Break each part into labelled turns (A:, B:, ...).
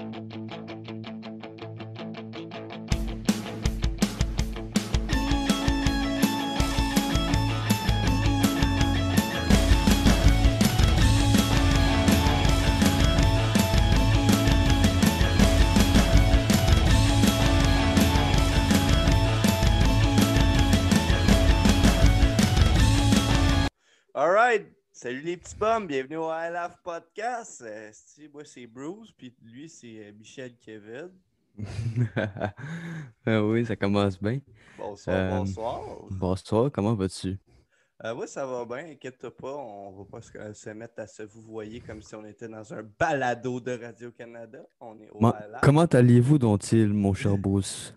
A: All Salut les petits bums, bienvenue au I Love Podcast. Euh, moi, c'est Bruce, puis lui, c'est euh, Michel Kevin.
B: Ah oui, ça commence bien.
A: Bonsoir,
B: Euh,
A: bonsoir.
B: Bonsoir, comment vas-tu?
A: Oui, ça va bien, inquiète-toi pas, on va pas se, se mettre à se vous voyer comme si on était dans un balado de Radio-Canada. On est au
B: Comment,
A: I Love.
B: comment allez-vous, dont-il, mon cher Bruce?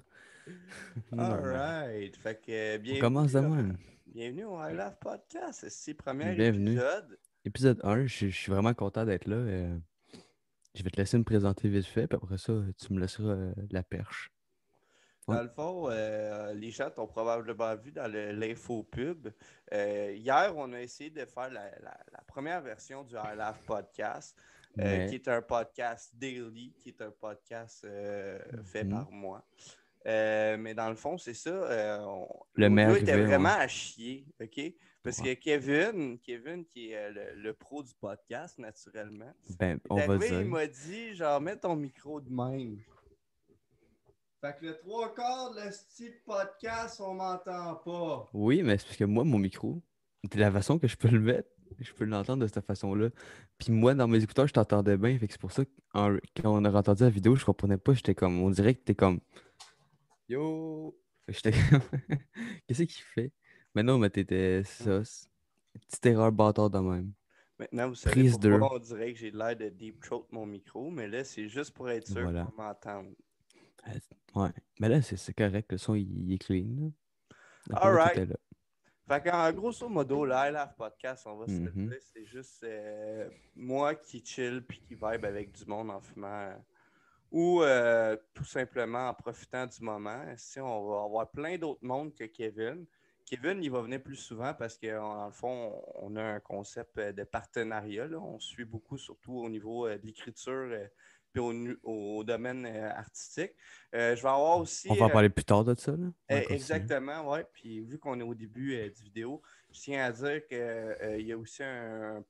A: All right. Fait que, euh,
B: On commence de même.
A: Bienvenue au I Love Podcast. C'est le premier
B: Bienvenue.
A: épisode.
B: Épisode 1, je, je suis vraiment content d'être là. euh, je vais te laisser me présenter vite fait, puis après ça, tu me laisseras euh, la perche.
A: Dans le fond, euh, les gens t'ont probablement vu dans l'info pub. Hier, on a essayé de faire la, la- la première version du I Love Podcast,
B: Mais-
A: qui est un podcast daily, qui est un podcast fait
B: Mhm.
A: par moi. Euh, mais dans le fond, c'est ça. euh, on-
B: Le maire
A: était vraiment à chier, OK? Parce
B: Ouais.
A: que Kevin, Kevin, qui est euh, le, le pro du podcast, naturellement,
B: Ben,
A: il
B: on va
A: arrivé, il
B: dire.
A: m'a dit, genre, mets ton micro de même. Fait que le trois quarts de le style podcast, on m'entend pas.
B: Oui, mais c'est parce que moi, mon micro, de la façon que je peux le mettre, je peux l'entendre de cette façon-là. Puis moi, dans mes écouteurs, je t'entendais bien. Fait que c'est pour ça que quand on a entendu la vidéo, je comprenais pas. J'étais comme, on dirait que t'es comme Yo! J'étais comme Qu'est-ce qu'il fait? Mais non, mais t'étais ça. c'est- Petite erreur bâtard de même.
A: Maintenant, vous savez
B: Prise deux.
A: pourquoi on dirait que j'ai l'air de deep throat mon micro, mais là, c'est juste pour être sûr
B: Voilà.
A: qu'on m'entende.
B: Ouais. Mais là, c'est c'est correct. Le son, il, il est clean. là. D'après
A: All
B: moi,
A: right.
B: t'étais là.
A: Fait qu'en grosso modo, le I Love Podcast, on va se le
B: Mhm.
A: dire, c'est juste euh, moi qui chill puis qui vibe avec du monde en fumant. Ou euh, tout simplement en profitant du moment. Si on va avoir plein d'autres mondes que Kevin. Kevin, il va venir plus souvent parce qu'en le fond, on a un concept euh, de partenariat. là. On suit beaucoup, surtout au niveau euh, de l'écriture puis au, domaine artistique. Euh, je vais avoir aussi.
B: On va en
A: euh,
B: parler plus tard de ça. Là.
A: Eh. Exactement, oui. Puis vu qu'on est au début du vidéo, je tiens à dire qu'il y a aussi un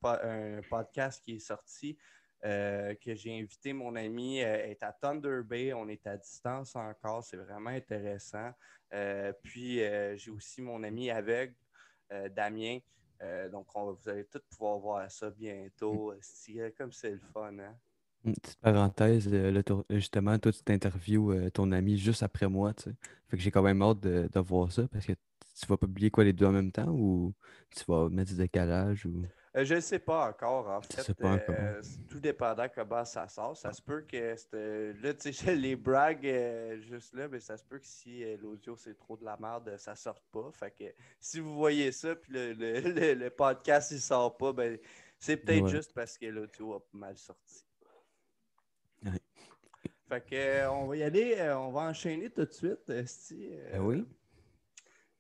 A: podcast qui est sorti euh, que j'ai invité mon ami euh, est à Thunder Bay. On est à distance encore. C'est vraiment intéressant. Euh, puis j'ai aussi mon ami aveugle, Damien. Donc on, vous allez tous pouvoir voir ça bientôt. C'est euh, comme c'est le fun, hein?
B: Une petite parenthèse, tour- justement, toi, tu t'interviews ton ami juste après moi, tu sais. Fait que j'ai quand même hâte de, de voir ça parce que tu vas publier quoi les deux en même temps ou tu vas mettre du décalage ou?
A: Euh, je ne sais pas encore, en fait.
B: pas encore.
A: Euh, tout dépendant comment ça sort. Ça se peut que là, tu sais, les brags euh, juste là, mais ça se peut que si euh, l'audio c'est trop de la merde, ça sorte pas. Fait que si vous voyez ça, puis le, le- le- le podcast il sort pas, ben c'est peut-être
B: Ouais.
A: juste parce que l'audio a mal sorti.
B: Ouais.
A: Fait que on va y aller, on va enchaîner tout de suite. euh,
B: Ben oui.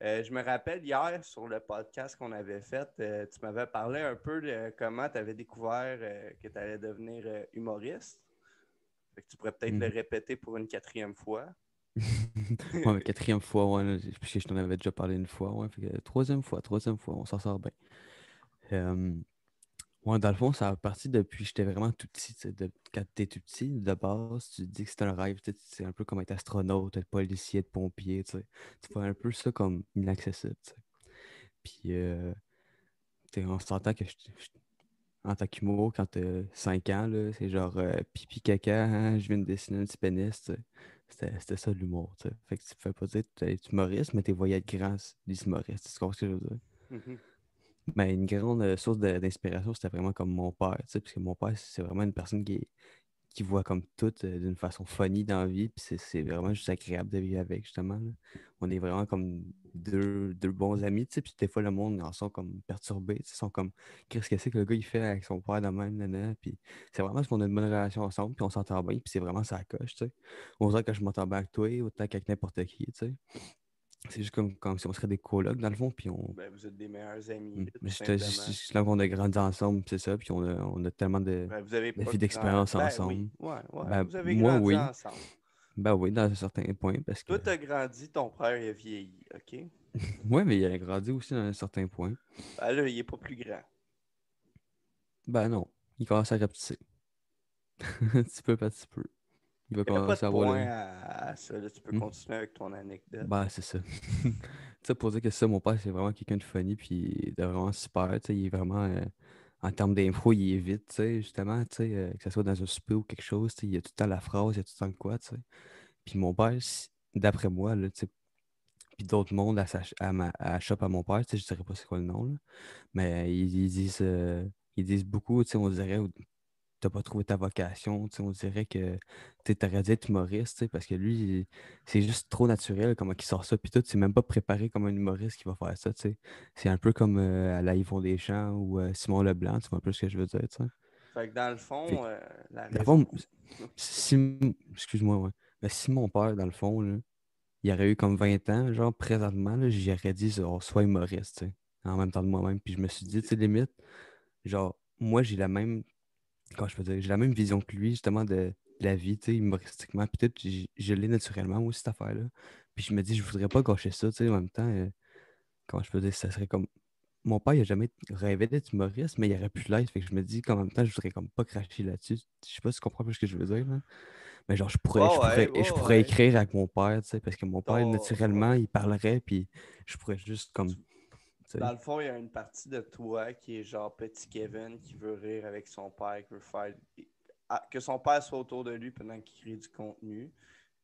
A: Euh, je me rappelle hier sur le podcast qu'on avait fait, euh, tu m'avais parlé un peu de comment tu avais découvert euh, que tu allais devenir humoriste. Fait que tu pourrais peut-être le
B: Mhm.
A: répéter pour une quatrième fois.
B: Ouais, mais quatrième fois, ouais, parce que je t'en avais déjà parlé une fois, ouais. Fait que, troisième fois, troisième fois, on s'en sort bien. Ouais, dans le fond, ça a parti depuis que j'étais vraiment tout petit. de- quand t'es tout petit, de base, tu dis que c'est un rêve. C'est un peu comme être astronaute, être policier, être pompier. Tu sais. Tu vois un peu ça comme inaccessible. tu sais. Puis, euh, on s'entend que je- en tant qu'humour, quand t'as 5 ans, c'est genre euh, pipi caca, hein, je viens de dessiner un petit pénis. C'était ça l'humour. Fait que tu fais pas dire que tu es humoriste, mais tu voyais être grand, des humoristes. Tu comprends ce que je veux dire?
A: Mhm.
B: Mais une grande euh, source d'inspiration, c'était vraiment comme mon père, parce que mon père, c'est vraiment une personne qui, qui voit comme tout euh, d'une façon funny dans la vie, puis c'est- vraiment juste agréable de vivre avec, justement. On est vraiment comme deux, deux bons amis, tu sais, puis des fois, le monde en sont comme perturbés, ils sont comme, qu'est-ce que c'est que le gars, il fait avec son père de même, nanana, puis c'est vraiment parce qu'on a une bonne relation ensemble, puis on s'entend bien, puis c'est vraiment ça coche, tu sais. On que je m'entends bien avec toi, autant qu'avec n'importe qui, tu sais. C'est juste comme, comme si on serait des colocs, dans le fond, puis on...
A: Ben, vous êtes des meilleurs amis.
B: Mm. Mais c'est c'est là qu'on a grandi ensemble, c'est ça, puis on a, on a tellement de...
A: Ben, vous avez
B: d'expérience
A: grand- ben
B: ensemble.
A: oui, Ouais, ouais.
B: Ben,
A: vous avez
B: moi,
A: grandi
B: oui.
A: ensemble.
B: Ben oui, dans un certain point, parce que...
A: Toi, t'as grandi, ton frère il a vieilli, OK?
B: Ouais, mais il a grandi aussi dans un certain point.
A: Ben là, il est pas plus grand.
B: Ben non, il commence à rapetisser. petit peu, par petit peu. Il va commencer
A: de
B: à avoir...
A: à, ça. Là, tu peux
B: Hmm.
A: continuer avec ton anecdote.
B: Ben, c'est ça. tu sais, pour dire que ça, mon père, c'est vraiment quelqu'un de funny, puis de vraiment super. Tu sais, il est vraiment, euh, en termes d'impro, il est vite, tu sais, justement, tu sais, euh, que ce soit dans un souper ou quelque chose, tu sais, il y a tout le temps la phrase, il y a tout le temps de quoi, tu sais. Puis mon père, d'après moi, là, tu sais, puis d'autres mondes à, sa, à, ma, à shop à mon père, tu sais, je dirais pas c'est quoi le nom, là, mais ils, ils disent, euh, ils disent beaucoup, tu sais, on dirait, t'as pas trouvé ta vocation, on dirait que tu aurais dû être humoriste, parce que lui, c'est juste trop naturel comment il sort ça, puis tout, c'est même pas préparé comme un humoriste qui va faire ça. C'est un peu comme euh, à la Yvon Deschamps ou euh, Simon Leblanc, tu vois un peu ce que je veux dire, tu sais.
A: Fait que dans le fond,
B: Fait-
A: euh, la raison...
B: si, excuse-moi, ouais. Mais si mon père, dans le fond, là, il aurait eu comme 20 ans, genre présentement, j'aurais dit, genre, sois humoriste, en même temps de moi-même. Puis je me suis dit, tu sais, limite, genre, moi, j'ai la même, comment je peux dire, j'ai la même vision que lui, justement, de, de la vie, tu sais, humoristiquement. Puis peut-être, je, je l'ai naturellement, moi, cette affaire-là. Puis je me dis, je voudrais pas gâcher ça, tu sais, en même temps, euh, comment je peux dire, ça serait comme. Mon père, il a jamais rêvé d'être humoriste, mais il aurait pu l'être. Fait que je me dis qu'en même temps, je voudrais comme pas cracher là-dessus. Je sais pas si tu comprends plus ce que je veux dire, là. Mais genre, je pourrais, je pourrais,
A: ouais,
B: je pourrais
A: ouais.
B: écrire avec mon père, tu sais, parce que mon père,
A: Oh,
B: naturellement, il parlerait, puis je pourrais juste comme.
A: Dans le fond, il y a une partie de toi qui est genre petit Kevin qui veut rire avec son père, qui veut faire. ah, que son père soit autour de lui pendant qu'il crée du contenu.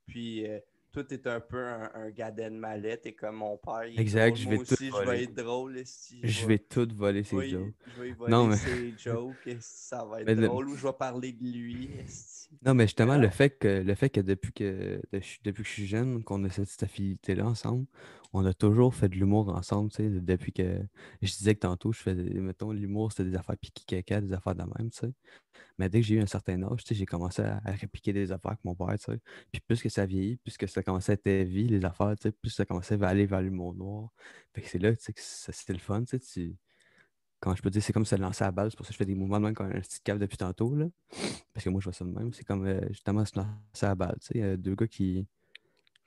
A: Puis euh, toi, t'es un peu un, un gadet de mallette et comme mon père. il est
B: Exact, je
A: moi
B: vais tout
A: aussi, je vais être drôle. esti,
B: Je vais tout voler ses
A: oui,
B: jokes.
A: Je vais voler
B: Non, mais-
A: ses jokes. Ça va être
B: Mais le-
A: drôle ou je vais parler de lui. esti.
B: Non, mais justement,
A: Ah.
B: le fait que le fait que depuis que depuis que je suis jeune, qu'on a cette, cette affinité-là ensemble, on a toujours fait de l'humour ensemble, tu sais, de- depuis que je disais que tantôt, je faisais, mettons, l'humour, c'était des affaires piquées caca, des affaires de même, tu sais. Mais dès que j'ai eu un certain âge, tu sais, j'ai commencé à, répliquer des affaires avec mon père, tu sais. Puis plus que ça vieillit, plus que ça commençait à être heavy, les affaires, tu sais, plus ça commençait à aller vers l'humour noir. Fait que c'est là, tu sais, que c'était le fun, tu sais, Quand je peux dire, c'est comme se lancer à balle, c'est pour ça que je fais des mouvements de même comme un petit cave depuis tantôt, là. Parce que moi, je vois ça de même. C'est comme euh, justement se lancer à balle. Tu sais, euh, deux gars qui,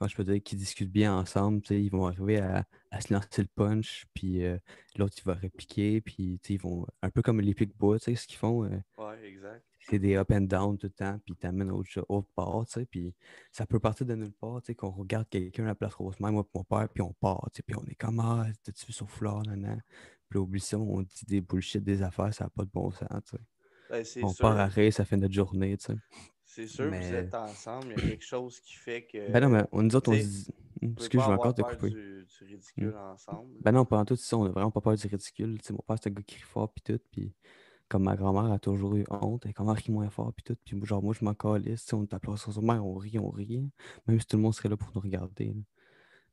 B: je peux dire, qui discutent bien ensemble. tu sais, Ils vont arriver à, à se lancer le punch, puis euh, l'autre, il va répliquer, puis tu sais, ils vont. Un peu comme les pics-bois, tu sais, ce qu'ils font. euh,
A: Ouais, exact.
B: c'est des up and down tout le temps, puis t'amènes autre, autre part, tu sais, puis ça peut partir de nulle part, tu sais, qu'on regarde quelqu'un à la place Rosemère, moi et mon père, puis on part, tu sais, puis on est comme, ah, t'as-tu vu son foulard, nan, Puis là, oublie ça, on dit des bullshit, des affaires, ça n'a pas de bon sens, tu sais.
A: Ben,
B: On
A: sûr.
B: part à rire, ça fait notre journée, tu sais.
A: C'est sûr,
B: Mais-
A: vous êtes ensemble, il y a quelque chose qui fait que.
B: Ben non, mais on, nous autres, on se dit... Excuse,
A: pas
B: je vais encore te couper.
A: Du, du ridicule ensemble.
B: Ben non, pendant tout ça, on a vraiment pas peur du ridicule. Tu sais, mon père, c'est un gars qui rit fort, puis tout. Puis comme ma grand-mère a toujours eu honte, et comment rit moins fort, puis tout. Puis genre, moi, je m'en calisse. On t'appelait sur son mère, on rit, on rit. Même si tout le monde serait là pour nous regarder.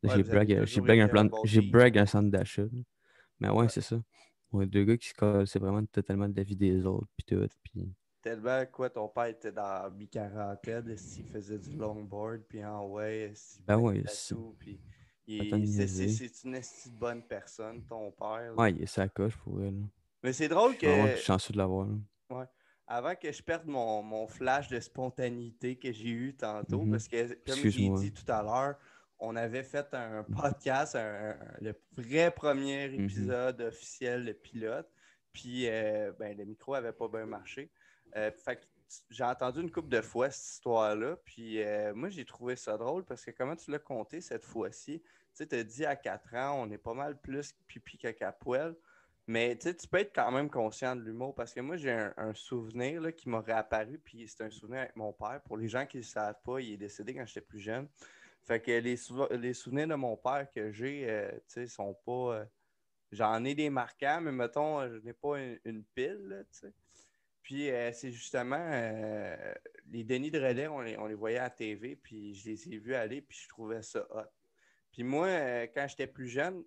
A: Ouais,
B: j'ai brag, euh, j'ai brag un plan, j'ai brag un centre d'achat. Mais ouais,
A: Ouais.
B: c'est ça. On est deux gars qui se collent, c'est vraiment totalement de la vie des autres, puis tout. Puis...
A: Tellement quoi, ton père était dans mi-quarantaine, il faisait du longboard, puis en ouais, esti,
B: Ben ouais,
A: tatous, puis c'est- une bonne personne, ton père. là.
B: Ouais, il est sa coche pour elle.
A: Mais c'est drôle
B: Je suis
A: que
B: chanceux de l'avoir. là.
A: avant que je perde mon, mon flash de spontanéité que j'ai eu tantôt,
B: Mhm.
A: parce que comme j'ai dit tout à l'heure, on avait fait un podcast, un- un- le vrai premier
B: Mhm.
A: épisode officiel de pilote, puis euh, ben, le micro avait pas bien marché. Euh, que j'ai entendu une couple de fois cette histoire-là, puis euh, moi j'ai trouvé ça drôle parce que comment tu l'as compté cette fois-ci? Tu sais, as dit à 4 ans, on est pas mal plus pipi caca poêle. Mais tu peux être quand même conscient de l'humour parce que moi, j'ai un, souvenir là, qui m'a réapparu, puis c'est un souvenir avec mon père. Pour les gens qui ne le savent pas, il est décédé quand j'étais plus jeune. Fait que les, souve- les souvenirs de mon père que j'ai, euh, tu sais, sont pas. J'en ai des marquants, mais mettons, je n'ai pas une, une pile, tu sais. Puis euh, c'est justement euh, les Denis de relais, on les, on les voyait à TV, puis je les ai vus aller, puis je trouvais ça hot. Puis moi, euh, quand j'étais plus jeune,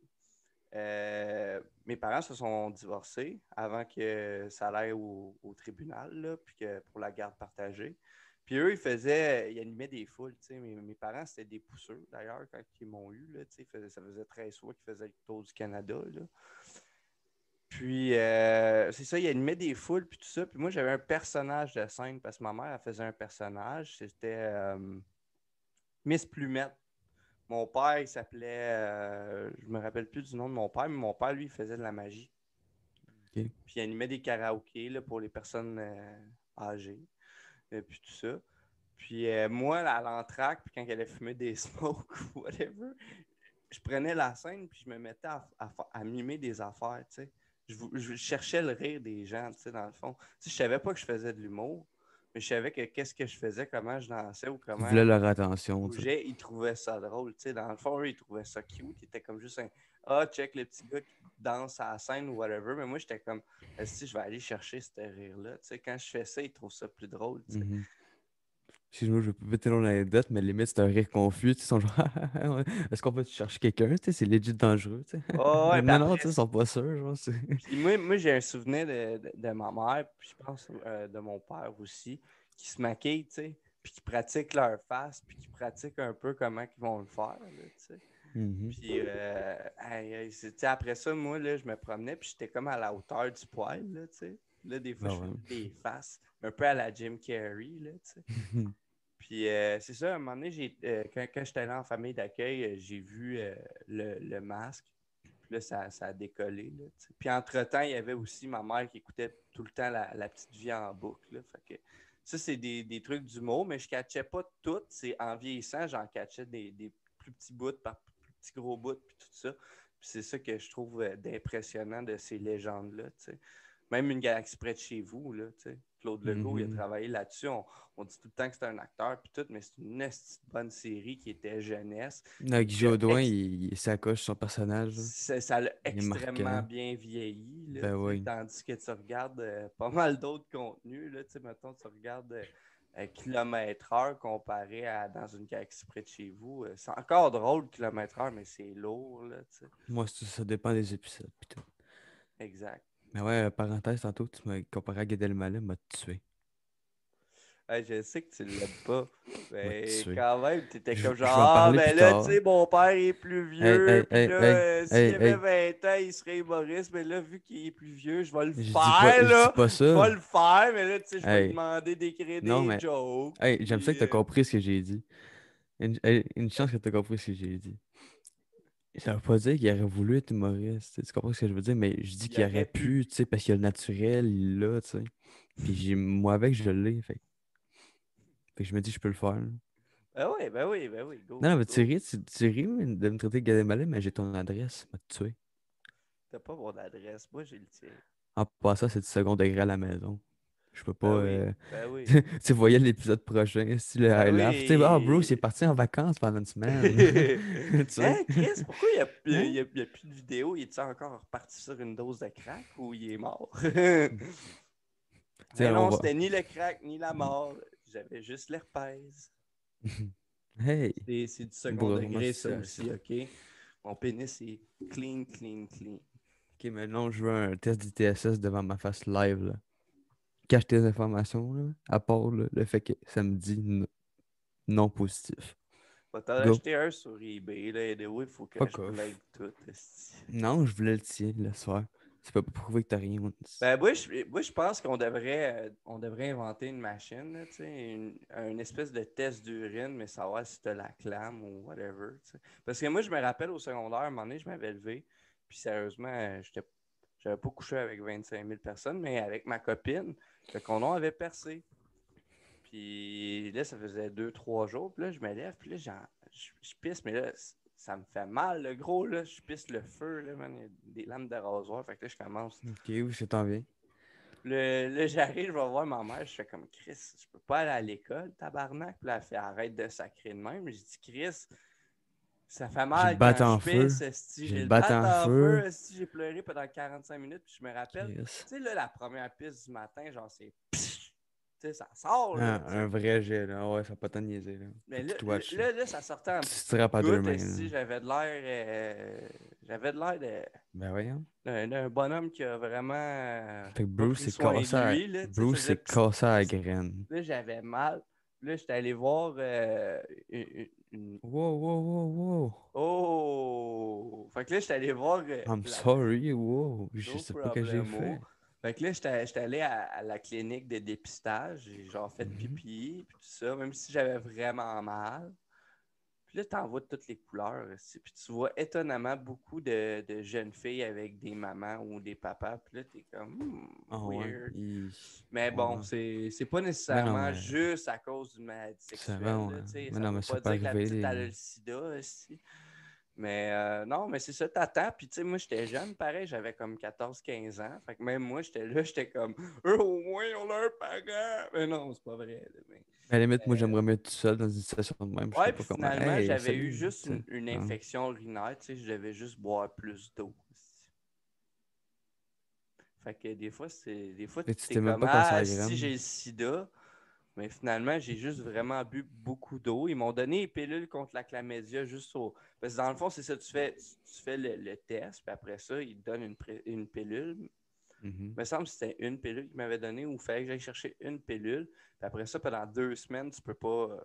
A: mes parents se sont divorcés avant que ça aille au, tribunal, là, puis que pour la garde partagée. Puis eux, ils faisaient, ils animaient des foules. Mes, mes parents, c'était des pousseux, d'ailleurs, quand ils m'ont eu. Là, ça faisait 13 fois qu'ils faisaient le tour du Canada. Là. Puis, euh, c'est ça, ils animaient des foules, puis tout ça. Puis moi, j'avais un personnage de scène, parce que ma mère, elle faisait un personnage. C'était euh, Miss Plumette. Mon père, il s'appelait. euh, je me rappelle plus du nom de mon père, mais mon père, lui, il faisait de la magie. Puis il animait des karaokés là, pour les personnes euh, âgées. Et puis tout ça. Puis moi, à l'entraque, puis quand elle allait fumer des smokes ou whatever, je prenais la scène, puis je me mettais à, à à mimer des affaires, tu sais. Je, cherchais le rire des gens, tu sais, dans le fond. Tu sais, je savais pas que je faisais de l'humour, mais je savais que qu'est-ce que je faisais, comment je dansais ou
B: Ils
A: comment
B: voulaient leur attention. tu sais.
A: ils trouvaient ça drôle. Tu sais, dans le fond, eux, ils trouvaient ça cute. Ils étaient comme juste un Ah, check le petit gars qui danse à la scène ou whatever. Mais moi, j'étais comme Si je vais aller chercher ce rire-là. Tu sais, quand je fais ça, ils trouvent ça plus drôle. tu sais.
B: Mhm. Excuse-moi, je vais pas péter l'anecdote, mais limite, c'est un rire confus. Ils sont genre, est-ce qu'on peut chercher quelqu'un? C'est legit dangereux.
A: Ah ouais, puis
B: non, non,
A: après,
B: tu sais, ils sont pas sûrs. Genre, c'est-
A: Puis moi, moi j'ai un souvenir de, de- de ma mère, puis je pense euh, de mon père aussi, qui se maquillent, puis qui pratiquent leur face, puis qui pratiquent un peu comment ils vont le faire, là.
B: Mhm.
A: Puis euh, hey, hey, après ça, moi, là, je me promenais, puis j'étais comme à la hauteur du poil, là, tu sais. Là, des fois,
B: Ah
A: je
B: ouais.
A: faisais des faces, un peu à la Jim Carrey, là, tu sais. Puis euh, c'est ça, à un moment donné, euh, quand, j'étais allé en famille d'accueil, euh, j'ai vu le, masque. Puis là, ça, a décollé. Puis entre-temps, il y avait aussi ma mère qui écoutait tout le temps la, petite vie en boucle. ça, c'est des, des trucs d'humour, mais je ne catchais pas tout. En vieillissant, j'en catchais des, plus petits bouts par plus petits gros bouts, puis tout ça. Puis c'est ça que je trouve d'impressionnant de ces légendes-là. Même une galaxie près de chez vous, là, tu sais. Claude Legault, il
B: Mhm.
A: a travaillé là-dessus. On, on dit tout le temps que c'est un acteur, puis tout, mais c'est une bonne série qui était jeunesse.
B: Non, Guy
A: ex-
B: il, il s'acoche son personnage.
A: Ça l'a extrêmement bien vieilli. là,
B: Ben oui.
A: Tandis que tu regardes euh, pas mal d'autres contenus. Là, mettons, tu regardes euh, euh, kilomètre heure comparé à dans une galaxie près de chez vous. euh, c'est encore drôle, kilomètre heure, mais c'est lourd. Là.
B: Moi, ça, dépend des épisodes. pis tout.
A: exact.
B: Mais ouais, euh, parenthèse, tantôt, tu m'as comparé à Gad Elmaleh, m'a tué.
A: Hey, je sais que tu l'aimes pas. Mais quand même, t'étais
B: Je-
A: comme
B: je
A: genre,
B: en
A: ah, ben là, tu sais, mon père est plus vieux.
B: hey,
A: puis là, euh, s'il avait 20 ans, il serait humoriste. Mais là, vu qu'il est plus vieux, je vais le
B: Je
A: faire,
B: pas, je
A: là.
B: pas
A: Je vais le faire, mais là, tu sais, je vais demander d'écrire des
B: Non, mais-
A: jokes.
B: Hey, j'aime ça que t'as
A: euh,
B: compris ce que j'ai dit. Une, une chance que t'as compris ce que j'ai dit. Ça veut pas dire qu'il aurait voulu être humoriste. Tu comprends ce que je veux dire? Mais je dis
A: Il
B: qu'il
A: aurait pu.
B: tu sais, parce qu'il a le naturel, il l'a, tu sais. Puis moi avec, je l'ai. Fait. que- fait que je me dis, je peux le faire.
A: Ben oui, ben oui, ben oui. Go,
B: Non, non, mais tu ris, tu, tu ris de me traiter de Gad Elmaleh, mais j'ai ton adresse, m'a tué.
A: T'as pas mon adresse. Moi, j'ai le tien.
B: En passant, c'est du second degré à la maison. Je peux pas.
A: Ben oui,
B: euh,
A: ben oui.
B: tu voyais l'épisode prochain, si le
A: Ben.
B: Tu sais, ah,
A: oui.
B: Bruce est parti en vacances pendant une semaine. Tu?
A: Hein, Chris, pourquoi il n'y a, a-
B: Hein?
A: a- plus de vidéo? Il est encore reparti sur une dose de crack ou il est mort? Mais
B: on
A: non,
B: va-
A: c'était ni le crack ni la mort. J'avais juste l'herpès.
B: Hey!
A: C'est du second
B: Bro,
A: degré, ça aussi, OK? Mon pénis est clean, clean, clean.
B: Ok, maintenant je veux un test d'ITSS devant ma face live. Là. Cache tes informations, là, à part le, le fait que ça me dit non positif.
A: Va t'en acheter un sur eBay, là, et il faut que
B: Fuck
A: je blague tout.
B: Non, je voulais le tien le soir. C'est pas pour prouver que t'as rien.
A: Ben, moi, je, moi, je pense qu'on devrait, euh, on devrait inventer une machine, là, tu une, une espèce de test d'urine, mais savoir si t'as la clame ou whatever. tu. Parce que moi, je me rappelle au secondaire, à un moment donné, je m'avais levé, puis sérieusement, j'étais, j'avais pas couché avec 25 000 personnes, mais avec ma copine, le condom avait percé. Puis là, ça faisait deux, trois jours, puis là, je me lève, puis là, je, je pisse, mais là, ça me fait mal, le gros, là, je pisse le feu, là, man, il y a des lames de rasoir, fait que là, je commence
B: Ok, oui, c'est tant bien.
A: le, là, j'arrive, je vais voir ma mère, je fais comme Chris, je peux pas aller à l'école, tabarnak. Puis là, elle fait arrête de sacrer de même. Je dis Chris, ça fait mal
B: le bat
A: quand
B: en feu. J'ai
A: J'ai
B: le
A: le
B: bat en feu.
A: J'ai pleuré pendant 45 minutes, puis je me rappelle, tu sais, là, la première piste du matin, genre, c'est tu sais, ça sort, là. Sais.
B: un vrai jet, là. Ouais, ça va pas tant niaiser, là.
A: Mais
B: Faut
A: là, là, là, ça sortait en
B: Tu te à deux mains.
A: J'avais de l'air, euh, j'avais de l'air de-
B: Ben voyons.
A: d'un bonhomme qui a vraiment. euh,
B: Fait que Bruce s'est cassé à la graine.
A: Là, j'avais mal. Là, j'étais allé voir euh, une,
B: Wow, wow, wow, wow.
A: Oh! Fait que là, j'étais allé voir. euh,
B: I'm
A: la-
B: sorry, wow. Je
A: No
B: sais pas ce que j'ai fait.
A: Fait que là, j'étais allé à, à la clinique de dépistage. J'ai genre fait
B: Mhm.
A: pipi, puis tout ça, même si j'avais vraiment mal. Puis là, t'en vois de toutes les couleurs. aussi. Puis tu vois étonnamment beaucoup de, de jeunes filles avec des mamans ou des papas. Puis là, t'es comme, hmm,
B: Ah
A: weird. Mais bon,
B: Ouais.
A: c'est pas nécessairement
B: mais-
A: juste à cause d'une maladie sexuelle. là,
B: ouais.
A: tu.
B: Mais
A: ça
B: non,
A: veut
B: mais ça
A: pas
B: peut
A: dire que la petite a le sida. aussi. Mais euh, non, mais c'est ça, t'attends. Puis tu sais, moi, j'étais jeune, pareil, j'avais comme 14-15 ans. Fait que même moi, j'étais là, j'étais comme, eux, au moins, on a un parent. Mais non, c'est pas vrai. mais-
B: À la limite, moi, j'aimerais me mettre tout seul dans une situation de même.
A: Ouais, puis
B: pas
A: finalement,
B: Hey,
A: j'avais eu juste une, une
B: Ouais.
A: infection urinaire. Tu sais, je devais juste boire plus d'eau. Fait que des fois, c'est. Des fois, tu t'es comme, ah, si j'ai le sida. Mais finalement, j'ai juste vraiment bu beaucoup d'eau. Ils m'ont donné une pilule contre la chlamydia juste au. Parce que dans le fond, c'est ça, tu fais, tu, fais le, le test, puis après ça, ils te donnent une, une pilule.
B: Mhm.
A: Il me semble que c'était une pilule qu'ils m'avaient donnée ou il fallait que j'aille chercher une pilule. Puis après ça, pendant deux semaines, tu peux pas, euh,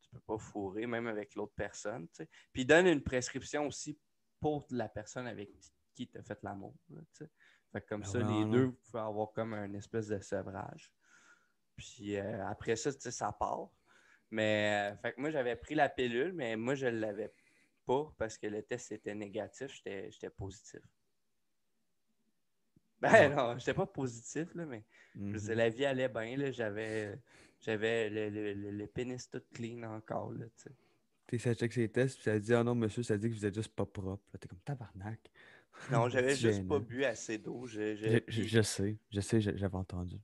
A: tu peux pas fourrer, même avec l'autre personne. tu sais. Puis ils donnent une prescription aussi pour la personne avec qui tu as fait l'amour. là, tu sais. Fait que comme
B: Ah
A: ça, les deux, vous pouvez avoir comme un espèce de sevrage. Puis euh, après ça, tu sais, ça part. Mais euh, fait que moi, j'avais pris la pilule, mais moi, je ne l'avais pas parce que le test était négatif. J'étais positif. Ben non, j'étais pas positif, là, mais je veux dire,
B: Mhm.
A: la vie allait bien. J'avais le, le, le- le pénis tout clean encore. Là, tu sais.
B: Check ses tests, puis ça dit, ah non, monsieur, ça dit que vous êtes juste pas propre. T'es comme tabarnak.
A: non, j'avais juste pas bu assez d'eau. Je, je-
B: Je, sais, je sais, j'avais entendu.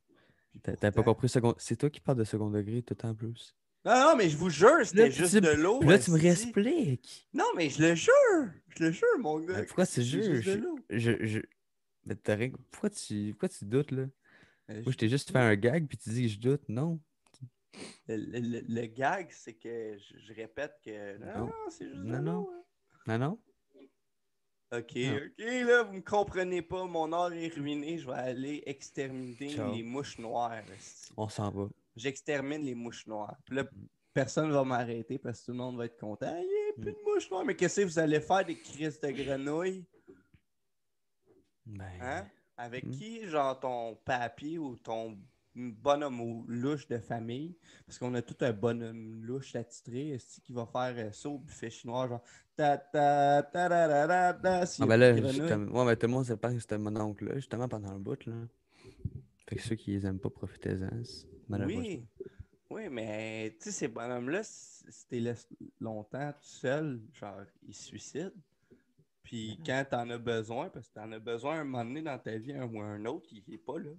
A: Puis
B: T'a- T'avais pas compris second... C'est toi qui parles de second degré tout en plus.
A: Non, non, mais je vous jure, c'était juste
B: tu-
A: de l'eau.
B: Là, tu me réexpliques.
A: Non, mais je le jure. Je le jure, mon gars.
B: Mais pourquoi tu
A: c'est juste de
B: juges?
A: l'eau.
B: Je, je... Mais t'as rien- Pourquoi tu... Pourquoi tu doutes, là?
A: Euh,
B: Moi, je t'ai juste fait un gag, puis tu dis que je doute. Non.
A: Le, le- le- le gag, c'est que je, je répète que non,
B: Non.
A: non, c'est juste
B: Non,
A: de
B: non.
A: l'eau. hein.
B: Non, non?
A: Ok,
B: Non.
A: ok, là, vous me comprenez pas. Mon art est ruiné. Je vais aller exterminer
B: Ciao.
A: les mouches noires.
B: On s'en va.
A: J'extermine les mouches noires. Puis là, personne va m'arrêter parce que tout le monde va être content. Il n'y a plus de mouches noires. Mais qu'est-ce que vous allez faire des crises de grenouilles?
B: Ben...
A: Hein? Avec
B: Hmm.
A: qui, genre ton papy ou ton bonhomme ou louche de famille? Parce qu'on a tout un bonhomme louche attitré qui va faire euh, ça au buffet chinois, genre ta ta ta
B: Ah ben là, justement... ouais, mais tout le monde sait pas que c'était mon oncle, là, justement, pendant un bout, là. Fait que ceux qui les aiment pas, profitez-en. malheureusement.
A: Oui, oui, mais tu sais, ces bonhommes-là, si t'es laisses longtemps tout seul, genre, ils se suicident. Puis quand t'en as besoin, parce que t'en as besoin un moment donné dans ta vie, un ou un autre, il est pas là.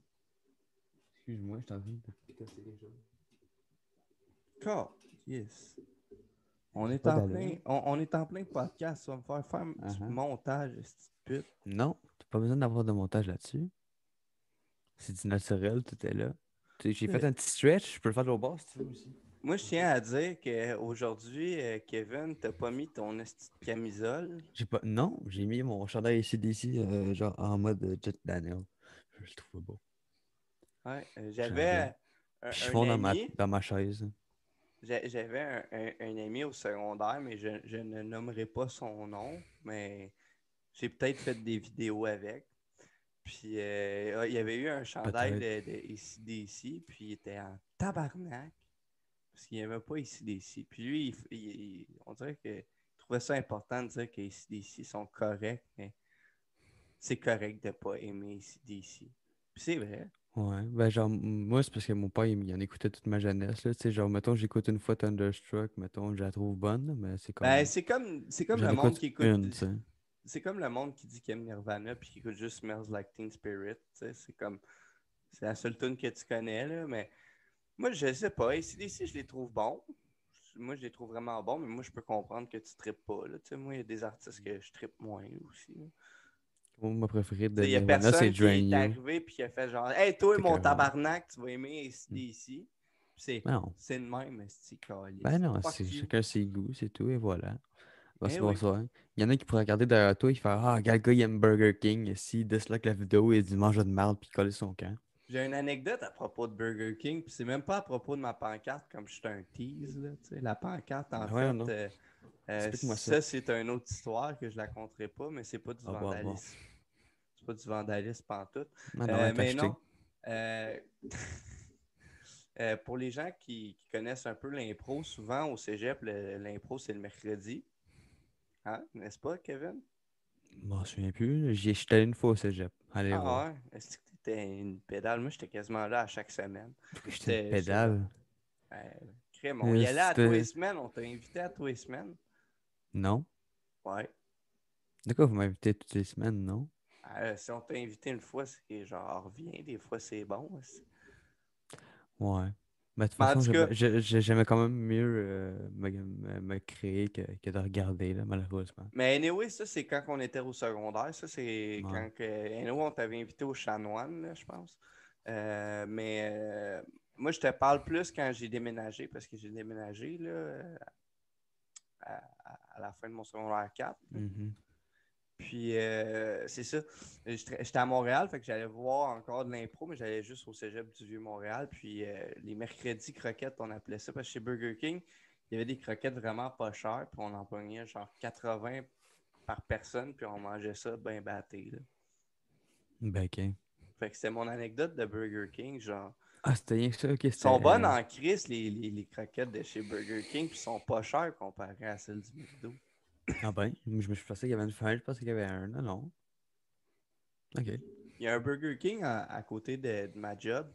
B: Excuse-moi, je suis en train de casser.
A: God, yes. On est, en plein, on, on est en plein podcast, ça va me faire faire un petit
B: Uh-huh.
A: montage, cette pute.
B: Non, t'as pas besoin d'avoir de montage là-dessus. C'est du naturel, tout est là. J'ai fait
A: Ouais.
B: un petit stretch, je peux le faire de l'autre bord si tu veux aussi.
A: Moi, je tiens à dire qu'aujourd'hui, euh, Kevin, t'as pas mis ton camisole.
B: J'ai pas. Non, j'ai mis mon chandail ici d'ici, euh, genre en mode euh, Jet Daniel. Je le trouve beau.
A: Ouais, euh, j'avais
B: je fonds dans ma, dans ma chaise.
A: J'a- j'avais un, un- un ami au secondaire, mais je, je ne nommerai pas son nom, mais j'ai peut-être fait des vidéos avec. Puis euh, il y avait eu un chandail de, de ACDC, puis il était en tabarnak. Parce qu'il n'aimait pas ACDC. Puis lui, il f- il- il- on dirait qu'il trouvait ça important de dire que ACDC sont corrects, mais c'est correct de ne pas aimer ACDC. Puis c'est vrai.
B: Ouais, ben genre, m- moi, c'est parce que mon père, il, il en écoutait toute ma jeunesse, là. Tu sais, genre, mettons, j'écoute une fois Thunderstruck, mettons, je la trouve bonne, là, mais c'est comme.
A: Ben, c'est comme, c'est comme
B: j'en
A: le monde
B: écoute
A: qui écoute.
B: une, tu sais.
A: C'est comme le monde qui dit qu'il aime Nirvana puis qui écoute juste Smells Like Teen Spirit. tu sais, C'est comme. C'est la seule tune que tu connais, là. Mais moi, je sais pas. ACDC, je les trouve bons. Moi, je les trouve vraiment bons, mais moi, je peux comprendre que tu tripes pas. Là. Tu sais, moi, il y a des artistes que je trippe moins aussi. là.
B: Moi, ma préférée de
A: Il y a
B: Nirvana,
A: personne qui est arrivé puis qui a fait genre Hey, toi, mon tabarnak, tu vas aimer ACDC. C'est
B: Ben non,
A: c'est le même, c'est
B: ben non, chacun ses goûts, c'est tout, et voilà. Bah,
A: Eh
B: bonsoir. Il y en a qui pourraient regarder derrière toi et faire Ah, regarde, gars, il aime Burger King. Si, dislike la vidéo et dit mange de merde puis coller son camp.
A: J'ai une anecdote à propos de Burger King, puis c'est même pas à propos de ma pancarte, comme je suis un tease. Là, tu sais. la pancarte, en
B: Ouais, non.
A: fait, euh, euh,
B: ça.
A: ça, c'est une autre histoire que je la conterai pas, mais c'est pas du
B: Ah, bon, bon.
A: Pas du vandalisme pantoute.
B: Non,
A: Euh, mais non. Euh, euh, pour les gens qui, qui connaissent un peu l'impro, souvent au cégep, l'impro, c'est le mercredi. Hein? N'est-ce pas, Kevin?
B: Je m'en souviens plus. J'y j'étais allé une fois au cégep. Allez
A: Ah
B: voir.
A: ouais? Est-ce que t'étais une pédale? Moi, j'étais quasiment là à chaque semaine.
B: J'étais une pédale?
A: Crème, on y allait à tous les semaines. On t'a invité à tous les semaines.
B: Non?
A: Ouais.
B: De quoi vous m'invitez toutes les semaines, non?
A: Euh, si on t'a invité une fois, c'est genre, reviens. Des fois, c'est bon. aussi.
B: Ouais. Mais de toute façon, j'aimais-
A: cas-
B: quand même mieux euh, me, me- me créer que, que de regarder, là, malheureusement.
A: Mais anyway, ça, c'est quand on était au secondaire. Ça, c'est
B: Ouais.
A: quand que, anyway, on t'avait invité au chanoine, là, je pense. Euh, mais moi, je te parle plus quand j'ai déménagé, parce que j'ai déménagé là, à, la fin de mon secondaire 4. là.
B: Mhm.
A: Puis, euh, c'est ça. J'étais j'étais à Montréal, fait que j'allais voir encore de l'impro, mais j'allais juste au cégep du Vieux-Montréal. Puis, euh, les mercredis croquettes, on appelait ça, parce que chez Burger King, il y avait des croquettes vraiment pas chères, puis on en pognait genre 80 par personne, puis on mangeait ça bien batté. là.
B: Ben, ok.
A: Fait que c'était mon anecdote de Burger King, genre.
B: Ah, c'était rien que ça, ok.
A: Ils sont bonnes en crise, les, les, les croquettes de chez Burger King, puis sont pas chères comparées à celles du McDo.
B: Ah ben, je me je pensais qu'il y avait une fin, je pensais qu'il y avait un. Non, non. Ok.
A: Il y a un Burger King à, à côté de, de ma job.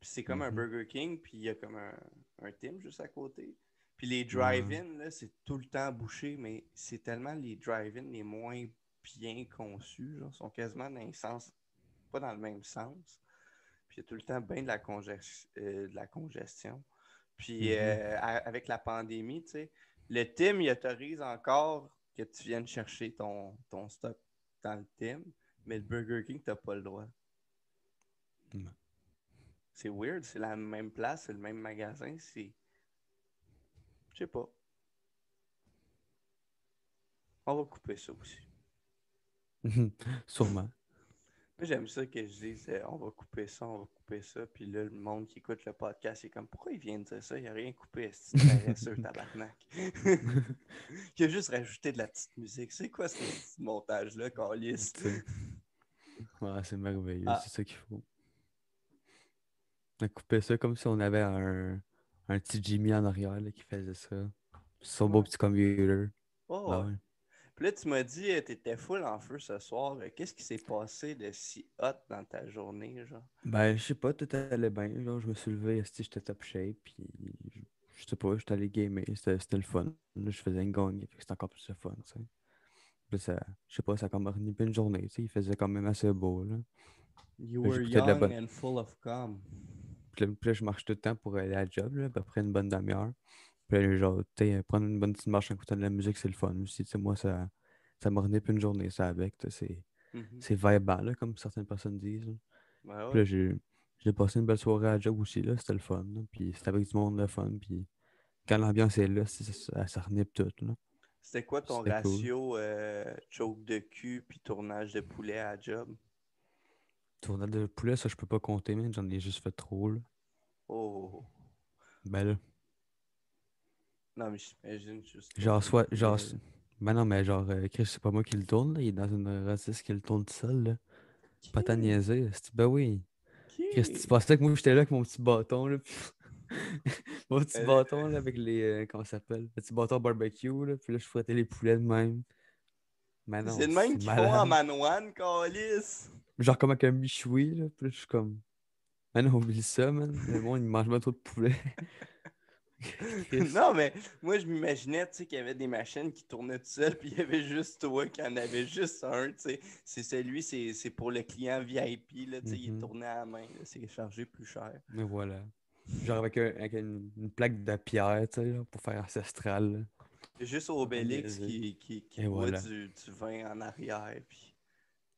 A: Puis c'est comme un
B: Mhm.
A: Burger King, puis il y a comme un, un Tim juste à côté. Puis les drive-in, là, c'est tout le temps bouché, mais c'est tellement les drive-in les moins bien conçus. Genre, sont quasiment dans les sens, pas dans le même sens. Puis il y a tout le temps bien de la, euh, de la congestion. Puis
B: Mhm.
A: euh, avec la pandémie, tu sais, le Tim, il autorise encore que tu viennes chercher ton, ton stock dans le Tim, mais le Burger King, tu n'as pas le droit. C'est weird, c'est la même place, c'est le même magasin, c'est. Je sais pas. On va couper ça aussi.
B: Sûrement.
A: J'aime ça que je dise euh, on va couper ça, on va couper ça. Puis là, le monde qui écoute le podcast, il est comme pourquoi il vient de dire ça? Il a rien coupé, c'est paresseux, tabarnak. il a juste rajouté de la petite musique. C'est quoi ce petit montage-là,
B: sais. Ouais, c'est merveilleux,
A: Ah.
B: c'est ça qu'il faut. On a coupé ça comme si on avait un, un petit Jimmy en arrière là, qui faisait ça. Son beau petit computer.
A: Oh,
B: Ah
A: ouais. Puis là, tu m'as dit que tu étais full en feu ce soir. Euh, Qu'est-ce qui s'est passé de si hot dans ta journée, genre?
B: Ben, je sais pas, tout allait bien. Genre, je me suis levé, j'étais top shape, puis je, sais pas, j'étais allé gamer, c'était le fun. Là, je faisais une que c'était encore plus le fun, tu sais. Puis ça, je sais pas, ça a comme renipé une journée, tu sais, il faisait quand même assez beau, là.
A: You were young
B: bonne-
A: and full of cum.
B: Puis là, puis là, je marche tout le temps pour aller à la job, là, à peu près une bonne demi-heure. Puis là, genre, prendre une bonne petite marche en écoutant de la musique, c'est le fun aussi, moi, ça, ça m'a renipé une journée, ça, avec, c'est... Vibant, là, comme certaines personnes disent.
A: Ouais,
B: Puis là, j'ai j'ai passé une belle soirée à job aussi, là. C'était le fun. là. Puis c'était avec du monde le fun. Puis quand l'ambiance est là, ça, ça renipe tout, là.
A: C'était quoi ton
B: cool.
A: ratio euh, choke de cul puis tournage de poulet à job?
B: Tournage de poulet, ça, je peux pas compter, mais j'en ai juste fait trop, là.
A: Oh.
B: Ben là,
A: Non, mais j'imagine juste.
B: genre, soit, genre, ben non, mais genre, euh, Chris, c'est pas moi qui le tourne, là. Il est dans une raciste qui le tourne tout seul, là. Pas tant niaiser. Ben oui. Chris, tu pensais que moi, j'étais là avec mon petit bâton, là. mon petit
A: Euh.
B: bâton, là, avec les. euh, comment ça s'appelle? Le petit bâton barbecue, là. Puis là, je fouettais les poulets de même. Mais non,
A: C'est le même qu'ils font en manoine, Calis.
B: Genre comme avec un michoui, là. Puis là, je suis comme. Ah non, oublie ça, man. Le monde, il mange pas trop de poulet.
A: Non, mais moi, je m'imaginais, tu sais, qu'il y avait des machines qui tournaient tout seul, puis il y avait juste toi qui en avait juste un, tu sais. C'est celui, c'est pour le client VIP, là, tu sais, il
B: Mhm.
A: tourné à la main, c'est chargé plus cher.
B: Mais voilà. Genre avec, un- avec une, une plaque de pierre, tu sais, là, pour faire ancestral.
A: juste Obélix qui, qui, boit
B: voilà.
A: du, du vin en arrière, puis...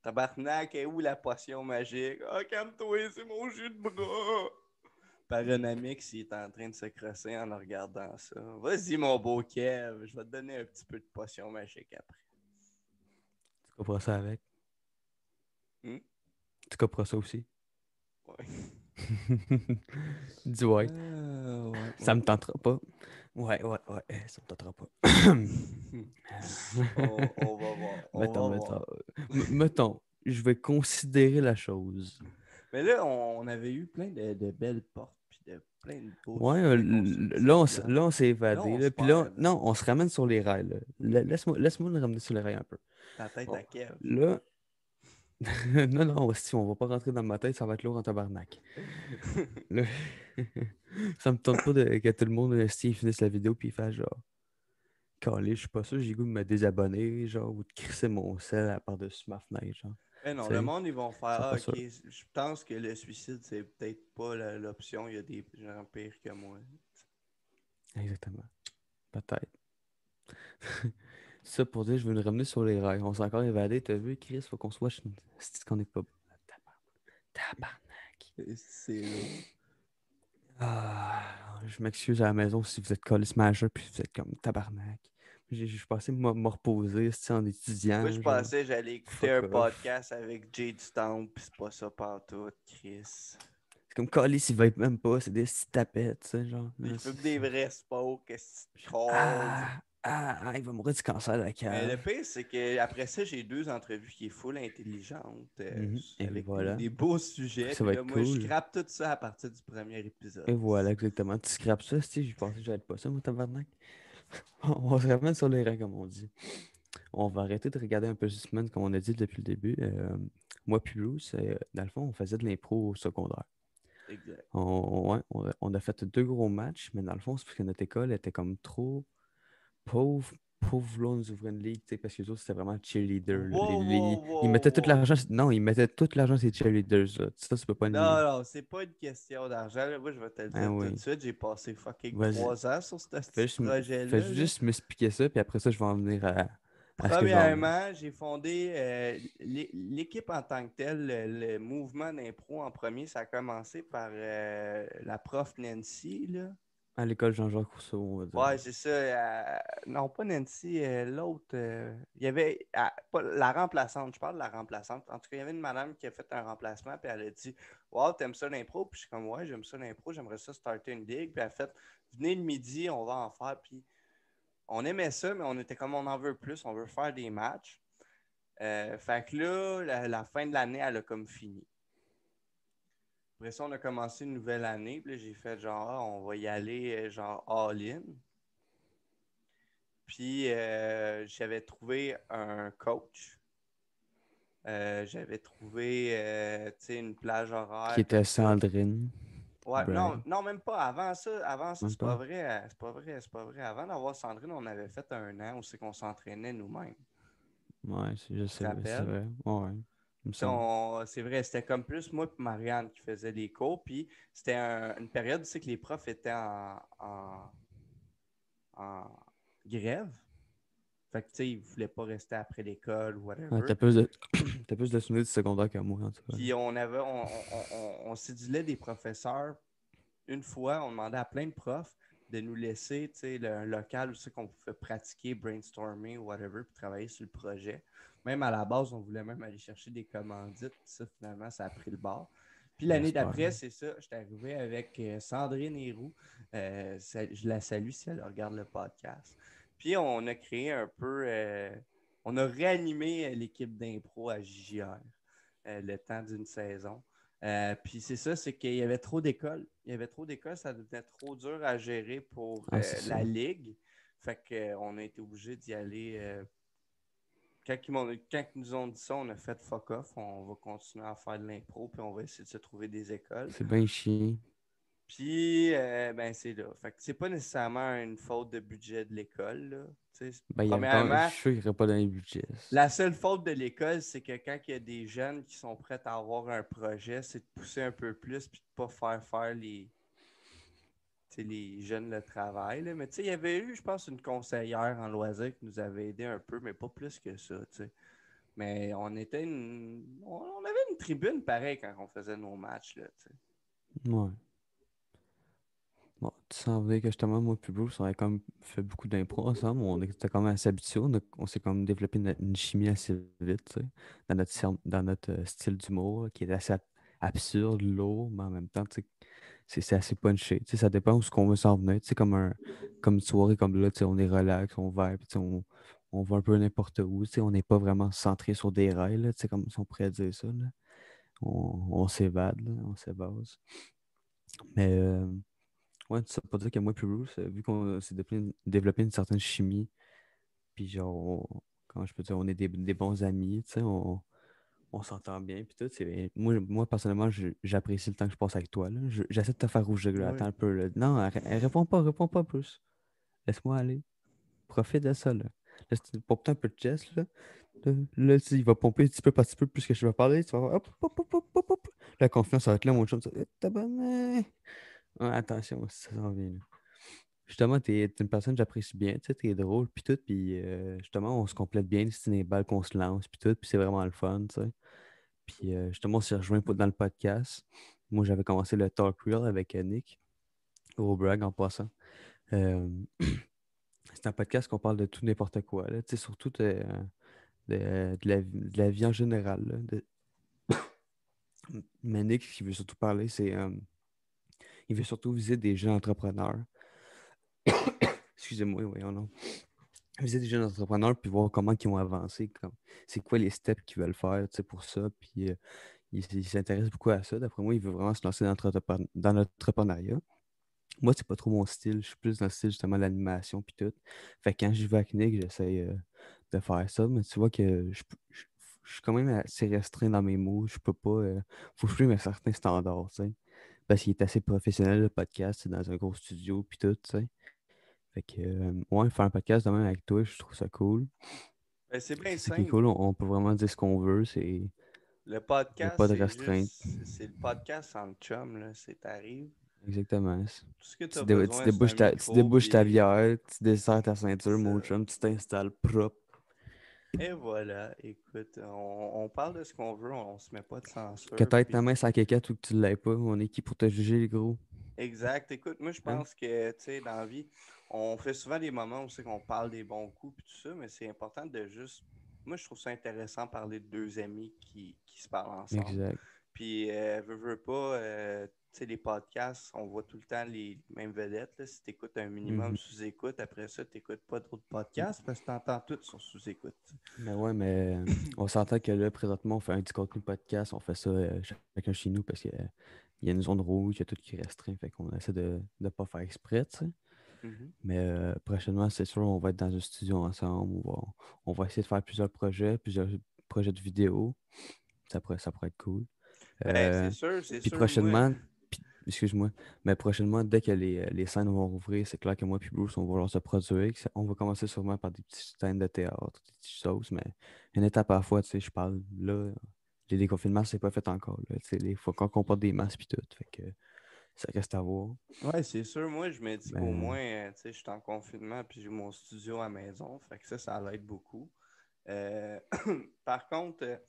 A: Tabarnak, est où la potion magique? Ah, calme-toi, c'est mon jus de bras! Paranamix, il est en train de se crosser en regardant ça. Vas-y, mon beau Kev, je vais te donner un petit peu de potion magique après.
B: Tu comprends ça avec?
A: Hmm?
B: Tu comprends ça aussi? Dis ouais.
A: Euh, ouais,
B: Ça me tentera pas. Ouais, ouais, ouais, eh, ça me tentera pas.
A: on, on va voir. On
B: mettons,
A: va
B: mettons,
A: voir.
B: Mettons, je vais considérer la chose.
A: Mais là, on, avait eu plein de, de belles portes, plein de beaux
B: Ouais, euh, là, on,
A: là.
B: on s'est évadé. là, puis là, non, on se ramène sur les rails. Laisse-moi laisse-moi le ramener sur les rails un peu.
A: Ta tête
B: Bon.
A: à Kev.
B: Là, non, non, si on va pas rentrer dans ma tête, ça va être lourd en tabarnak. Là, ça me tente pas de, que tout le monde si, finisse la vidéo puis il fasse genre. Calé, je suis pas sûr, j'ai goût de me désabonner, genre, ou de crisser mon sel à part-dessus ma fenêtre, genre.
A: Eh non, le monde, ils vont faire Ah, ok, je pense que le suicide, c'est peut-être pas l'option. Il y a des gens pires que moi.
B: Exactement. Peut-être. Ça pour dire, je veux nous ramener sur les rails. On s'est encore évadé. T'as vu, Chris? Faut qu'on soit. C'est qu'on est pas. Tabarnak. Tabarnak.
A: C'est lourd.
B: Ah, je m'excuse à la maison si vous êtes collé smasher puis vous êtes comme tabarnak. Je suis passé me reposer c'est en étudiant.
A: Moi, je pensais que j'allais écouter un
B: off.
A: podcast avec Jade Stamp, pis c'est pas ça partout, Chris.
B: C'est comme Callis, il va être même pas. C'est des petites tapettes, tu sais, genre.
A: Il fait
B: c'est-
A: des vrais sports, qu'est-ce que tu te
B: Ah, ah, ah, il va mourir du cancer de la
A: Mais
B: cave.
A: le pire, c'est qu'après ça, j'ai deux entrevues qui est full intelligente. euh,
B: Mhm. Et
A: avec des-
B: voilà.
A: des, beaux sujets.
B: Ça
A: puis
B: va
A: là,
B: être
A: moi, je scrape tout ça à partir du premier épisode.
B: Et voilà, exactement. Tu scrapes ça, si je pensais que j'allais pas ça, moi, tabarnak. on se ramène sur les règles, comme on dit. On va arrêter de regarder un peu semaine, comme on a dit depuis le début. Euh, moi puis Bruce, euh, dans le fond, on faisait de l'impro au secondaire.
A: Exact.
B: On, ouais, on, a, on a fait deux gros matchs, mais dans le fond, c'est parce que notre école était comme trop pauvre. Pauvre tu sais, parce que les autres, c'était vraiment cheerleader. là.
A: Wow,
B: Les- les-
A: wow,
B: ils mettaient tout l'argent. Non, ils mettaient tout l'argent sur les cheerleaders. là. Ça, pas
A: Non, non, c'est pas une question d'argent. Moi, je vais te le dire
B: Ah
A: tout
B: oui.
A: de suite. J'ai passé fucking trois ans sur ce projet-là.
B: fais juste m'expliquer ça, puis après ça, je vais en venir à.
A: Premièrement, j'ai fondé euh, l'é- l'équipe en tant que telle, le, le mouvement d'impro en premier, ça a commencé par euh, la prof Nancy. Là.
B: À l'école Jean-Jacques Rousseau.
A: Ouais, c'est ça. euh, non, pas Nancy, euh, l'autre. euh, il y avait ah, pas, la remplaçante, je parle de la remplaçante. En tout cas, il y avait une madame qui a fait un remplacement, puis elle a dit Wow, t'aimes ça l'impro Puis je suis comme Ouais, j'aime ça l'impro, j'aimerais ça starter une ligue. Puis elle a fait Venez le midi, on va en faire. Puis on aimait ça, mais on était comme on en veut plus, on veut faire des matchs. Fait que là, la fin de l'année, elle a comme fini. Après ça, on a commencé une nouvelle année. Puis j'ai fait genre, Ah, on va y aller euh, genre all-in. Puis euh, j'avais trouvé un coach. Euh, j'avais trouvé euh, tu sais, une plage horaire.
B: Qui était. Sandrine.
A: Ouais, non, non, même pas. Avant ça, avant ça, c'est pas
B: pas?
A: vrai. C'est pas vrai, c'est pas vrai. Avant d'avoir Sandrine, on avait fait un an où c'est qu'on s'entraînait nous-mêmes.
B: Ouais, c'est- je sais, c'est vrai. Ouais,
A: Tu sais, C'est vrai, c'était comme plus moi et Marianne qui faisaient les cours. Puis c'était un- une période où c'est que les profs étaient en, en, en grève. Fait que tu sais, ils voulaient pas rester après l'école ou whatever.
B: Ouais, t'as plus de, t'as plus de souvenirs du secondaire que moi, en tout cas.
A: Puis on avait, on, on, on, on des professeurs. Une fois, on demandait à plein de profs de nous laisser le- un local où c'est qu'on pouvait pratiquer, brainstormer ou whatever, puis travailler sur le projet. Même à la base, on voulait même aller chercher des commandites. Puis ça, finalement, ça a pris le bord. Puis l'année d'après, c'est ça, j'étais arrivé avec euh, Sandrine Héroux. Euh, je la salue si elle regarde le podcast. Puis on a créé un peu, euh, on a réanimé l'équipe d'impro à JJR le temps d'une saison. Euh, puis c'est ça, c'est qu'il y avait trop d'écoles. Il y avait trop d'écoles, ça devenait trop dur à gérer pour
B: Ah,
A: euh, la ligue. Fait qu'on a été obligé d'y aller. euh, quand, ils quand ils nous ont dit ça, on a fait fuck off. On va continuer à faire de l'impro, puis on va essayer de se trouver des écoles.
B: C'est bien chiant.
A: Puis, euh, ben, c'est là. Fait que c'est pas nécessairement une faute de budget de l'école. là.
B: Ben, il y a
A: premièrement,
B: je suis pas dans les budgets.
A: la seule faute de l'école, c'est que quand il y a des jeunes qui sont prêts à avoir un projet, c'est de pousser un peu plus puis de ne pas faire faire les, les jeunes le travail. là. Mais tu sais, il y avait eu, je pense, une conseillère en loisir qui nous avait aidé un peu, mais pas plus que ça. Mais on était une. On avait une tribune pareil quand on faisait nos matchs. Là, tu sais.
B: Ouais. Bon, tu venir que justement, moi et Bruce, on avait comme fait beaucoup d'impro ensemble. On était quand même assez habitués. On, a- on s'est développé une, une chimie assez vite, dans notre, dans notre euh, style d'humour, qui est assez, absurde, lourd, mais en même temps, tu sais, c'est assez punché. Tu sais, ça dépend où ce qu'on veut s'en venir. Tu sais, comme, un, comme une soirée comme là, tu sais, on est relax, on vibe, tu sais, on, on va un peu n'importe où. Tu sais, on n'est pas vraiment centré sur des rails, là, tu sais, comme on pourrait dire ça. Là. On, s'évade, on s'évase. Mais euh, ouais, ça pour dire que moi et Bruce, euh, vu qu'on s'est développé, une certaine chimie, puis genre, on- comment je peux dire, on est des, des bons amis, tu sais, on, on s'entend bien, puis tout. Moi, moi, personnellement, j'apprécie le temps que je passe avec toi. J'essaie de te faire rougir, là.
A: Ouais.
B: Attends un peu. là. Non, réponds pas, réponds pas plus. Laisse-moi aller. Profite de ça, là. Laisse pompe un peu de chest, là. Là, il va pomper un petit peu par petit peu plus que je vais parler. Tu vas voir, hop, hop, hop, hop. La confiance va être là, mon chum. être tabarnak. Ouais, attention, ça s'en vient, là. Justement, t'es es une personne que j'apprécie bien, tu sais, t'es drôle, puis tout, puis euh, justement, on se complète bien, c'est des balles qu'on se lance, puis tout, puis c'est vraiment le fun, tu sais. Puis euh, justement, on s'est rejoint dans le podcast. Moi, j'avais commencé le Talk Real avec euh, Nick, au brag en passant. C'est un podcast qu'on parle de tout n'importe quoi, là, tu sais, surtout de, de- la, de la vie en général. Mais Nick, ce qu'il veut surtout parler, c'est. Il veut surtout viser des jeunes entrepreneurs. Excusez-moi, voyons non. Viser des jeunes entrepreneurs puis voir comment ils ont avancé. C'est quoi les steps qu'ils veulent faire pour ça. Puis euh, il, s'intéresse beaucoup à ça. D'après moi, il veut vraiment se lancer dans l'entrepren- dans l'entrepreneuriat. Moi, c'est pas trop mon style. Je suis plus dans le style justement de l'animation puis tout. Fait que quand je vais avec Nick, j'essaie euh, de faire ça. Mais tu vois que je, je- suis quand même assez restreint dans mes mots. Je peux pas. euh, faut que je suive. Parce qu'il est assez professionnel, le podcast. C'est dans un gros studio puis tout, tu sais. Fait que, euh, ouais, faire un podcast de même avec toi, je trouve ça cool.
A: Ben, c'est bien
B: C'est cool. On, on peut vraiment dire ce qu'on veut. C'est.
A: Le podcast,
B: pas de
A: c'est
B: restreinte.
A: juste- c'est le podcast en chum, là. C'est t'arrives.
B: Exactement.
A: Tout ce que tu
B: Tu,
A: as besoin,
B: tu
A: c'est
B: débouches ta, tu
A: micro,
B: débouches ta bière, tu desserres ta ceinture, mon chum, tu t'installes propre.
A: Et voilà, écoute, on, on parle de ce qu'on veut, on, se met pas de censure.
B: Que
A: puis-
B: ta main sans caquette ou que tu l'aies pas, on est qui pour te juger, les gros?
A: Exact. Écoute, moi, je
B: Hein?
A: pense que, tu sais, dans la vie, on fait souvent des moments où c'est qu'on parle des bons coups et tout ça, mais c'est important de juste. Moi, je trouve ça intéressant de parler de deux amis qui, qui se parlent ensemble.
B: Exact.
A: Puis, euh, veux, veux pas, euh, les podcasts, on voit tout le temps les mêmes vedettes. là. Si tu écoutes un minimum
B: Mhm.
A: sous-écoute, après ça, tu n'écoutes pas d'autres podcasts parce que tu entends tout sur sous-écoute.
B: Mais ouais, mais euh, on s'entend que là, présentement, on fait un petit contenu podcast, on fait ça euh, chacun chez nous parce qu'il y a une zone rouge, il y a tout qui restreint, fait qu'on essaie de ne pas faire exprès, tu sais.
A: Mhm.
B: Mais euh, prochainement, c'est sûr, on va être dans un studio ensemble. On va, on va essayer de faire plusieurs projets, plusieurs projets de vidéo. Ça pourrait, ça pourrait être cool.
A: Ben,
B: Euh,
A: c'est sûr, c'est
B: puis
A: sûr.
B: prochainement,
A: moi-
B: puis- excuse-moi, mais prochainement, dès que les, euh, les scènes vont rouvrir, c'est clair que moi et Bruce, on va vouloir se produire. On va commencer sûrement par des petites scènes de théâtre, des petites choses, mais une étape à la fois, tu sais, je parle là. Les déconfinements, c'est pas fait encore. Là, tu sais, il faut qu'on comporte des masques puis tout. Fait que ça reste à voir.
A: Ouais, c'est sûr. Moi, je me dis qu'au
B: Ben-
A: moins, euh, tu sais, je suis en confinement puis j'ai mon studio à la maison. Fait que ça, ça l'aide beaucoup. Euh, Par contre,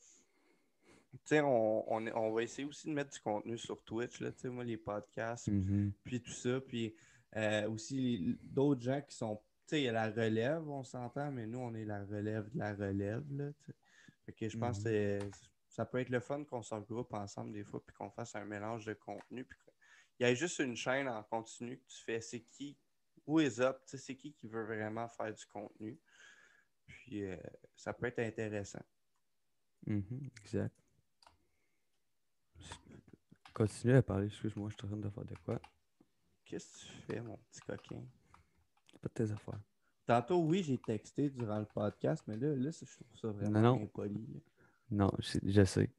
A: on, on, on va essayer aussi de mettre du contenu sur Twitch, là, moi, les podcasts,
B: Mhm.
A: puis tout ça. Puis euh, aussi, d'autres gens qui sont, tu sais, il y a la relève, on s'entend, mais nous, on est la relève de la relève, là. Fait que je pense que c'est- ça peut être le fun qu'on se regroupe ensemble des fois, puis qu'on fasse un mélange de contenu, puis il y a juste une chaîne en continu que tu fais. C'est qui, who is up, c'est qui qui veut vraiment faire du contenu. Puis euh, ça peut être intéressant.
B: Mhm, Exact. Continue à parler, excuse-moi, je suis en train de faire de quoi?
A: Qu'est-ce que tu fais, mon petit coquin?
B: C'est pas de tes affaires.
A: Tantôt, oui, j'ai texté durant le podcast, mais là, là je trouve ça vraiment
B: Non, non.
A: impoli.
B: Non, je, je sais.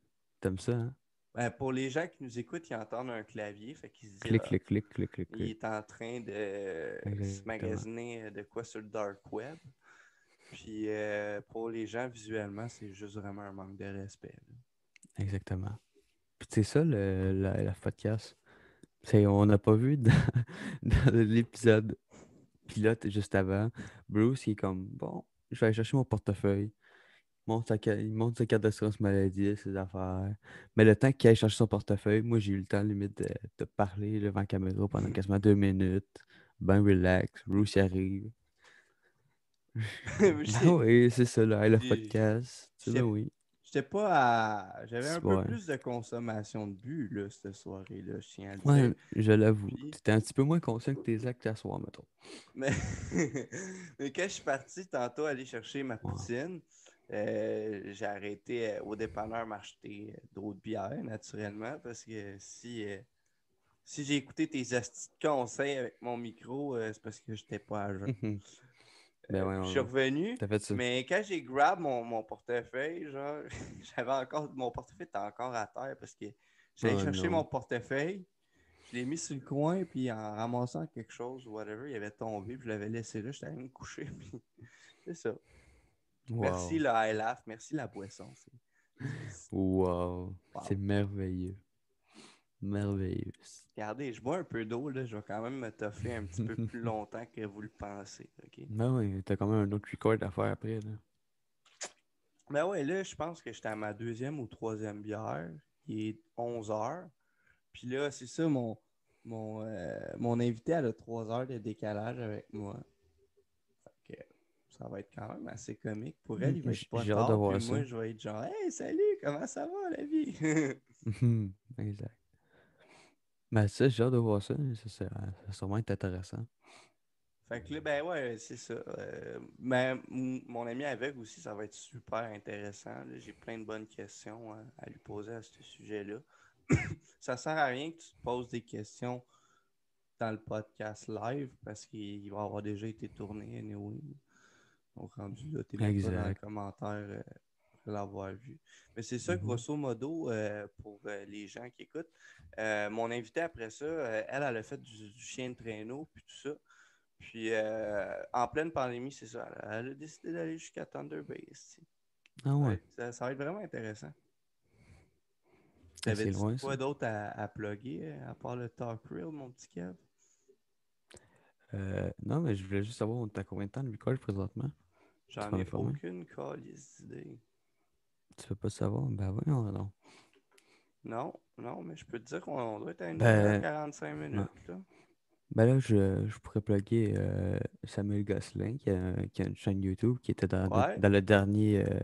B: T'aimes ça, hein?
A: Ben, pour les gens qui nous écoutent, ils entendent un clavier, fait qu'ils se disent
B: Clic, clic, clic, clic, clic,
A: il est en train de se magasiner de quoi sur le dark web. Puis euh, pour les gens, visuellement, c'est juste vraiment un manque de respect. là.
B: Exactement. C'est ça, le, la, la podcast. C'est, on n'a pas vu dans, dans l'épisode pilote juste avant. Bruce, il est comme, bon, je vais aller chercher mon portefeuille. Il monte sa, il monte sa carte d'assurance maladie, ses affaires. Mais le temps qu'il aille chercher son portefeuille, moi, j'ai eu le temps, limite, de, de parler devant la caméra pendant quasiment deux minutes. Ben relax. Bruce arrive. Ah oui, c'est ça, là, le podcast. C'est là, oui.
A: J'étais pas à. J'avais un peu plus de consommation de but, là, cette soirée-là, je tiens à le
B: Ouais,
A: dire.
B: je l'avoue.
A: Puis-
B: T'étais un petit peu moins conscient que tes actes à soir, mettons.
A: Mais... Mais quand je suis parti tantôt aller chercher ma poutine, euh, j'ai arrêté euh, au dépanneur m'acheter euh, d'autres bières, naturellement, parce que si, euh, si j'ai écouté tes astuces conseils avec mon micro, c'est parce que j'étais pas à jeun.
B: Ben ouais,
A: je suis revenu,
B: T'as fait ça.
A: mais quand j'ai grab mon, mon portefeuille, genre, j'avais encore. Mon portefeuille était encore à terre parce que j'allais
B: Oh
A: chercher
B: non.
A: mon portefeuille. Je l'ai mis sur le coin, puis en ramassant quelque chose ou whatever, il avait tombé, puis je l'avais laissé là, j'étais allé me coucher, puis c'est ça.
B: Wow.
A: Merci le high laugh, merci la boisson.
B: Wow.
A: Wow.
B: C'est merveilleux. Merveilleux.
A: Regardez, je bois un peu d'eau, là, je vais quand même me toffer un petit peu plus longtemps que vous le pensez, ok?
B: Ben oui, t'as quand même un autre record à faire après. Là.
A: Ben ouais, là, je pense que j'étais à ma deuxième ou troisième bière. Il est 11 heures. Puis là, c'est ça, mon, mon, euh, mon invité a 3 heures de décalage avec moi. Fait que ça va être quand même assez comique. Pour elle, il va être pas tard. moi, je vais être genre, hey, salut, comment ça va la vie?
B: Exact. Ben ça, j'ai hâte de voir ça. Ça, va sûrement être intéressant.
A: Fait que là, ben ouais, c'est ça. Euh, ben, mon ami aveugle aussi, ça va être super intéressant. J'ai plein de bonnes questions hein, à lui poser à ce sujet-là. ça sert à rien que tu te poses des questions dans le podcast live parce qu'il va avoir déjà été tourné anyway. Donc rendu là, t'es pas dans les commentaires euh, l'avoir vu. Mais c'est ça,
B: Mhm.
A: grosso modo, euh, pour euh, les gens qui écoutent. Euh, mon invité après ça, elle, elle a fait du, du chien de traîneau puis tout ça. Puis en pleine pandémie, c'est ça. Elle, elle a décidé d'aller jusqu'à Thunder Bay.
B: Ah ouais.
A: Ça, ça va être vraiment intéressant.
B: Ah,
A: T'avais
B: c'est loin,
A: quoi d'autre à, à plugger à part le Talk Real, mon petit Kev?
B: Non, mais je voulais juste savoir, t'as combien de temps de record présentement?
A: J'en ai aucune calice d'idée.
B: Tu veux pas savoir? Ben voyons donc.
A: Non, non, mais je peux te dire qu'on doit être à une
B: Ben,
A: heure 45 minutes. Là.
B: Ben là, je, je pourrais plugger euh, Samuel Gosselin qui a, qui a une chaîne YouTube qui était dans,
A: Ouais.
B: dans le dernier euh,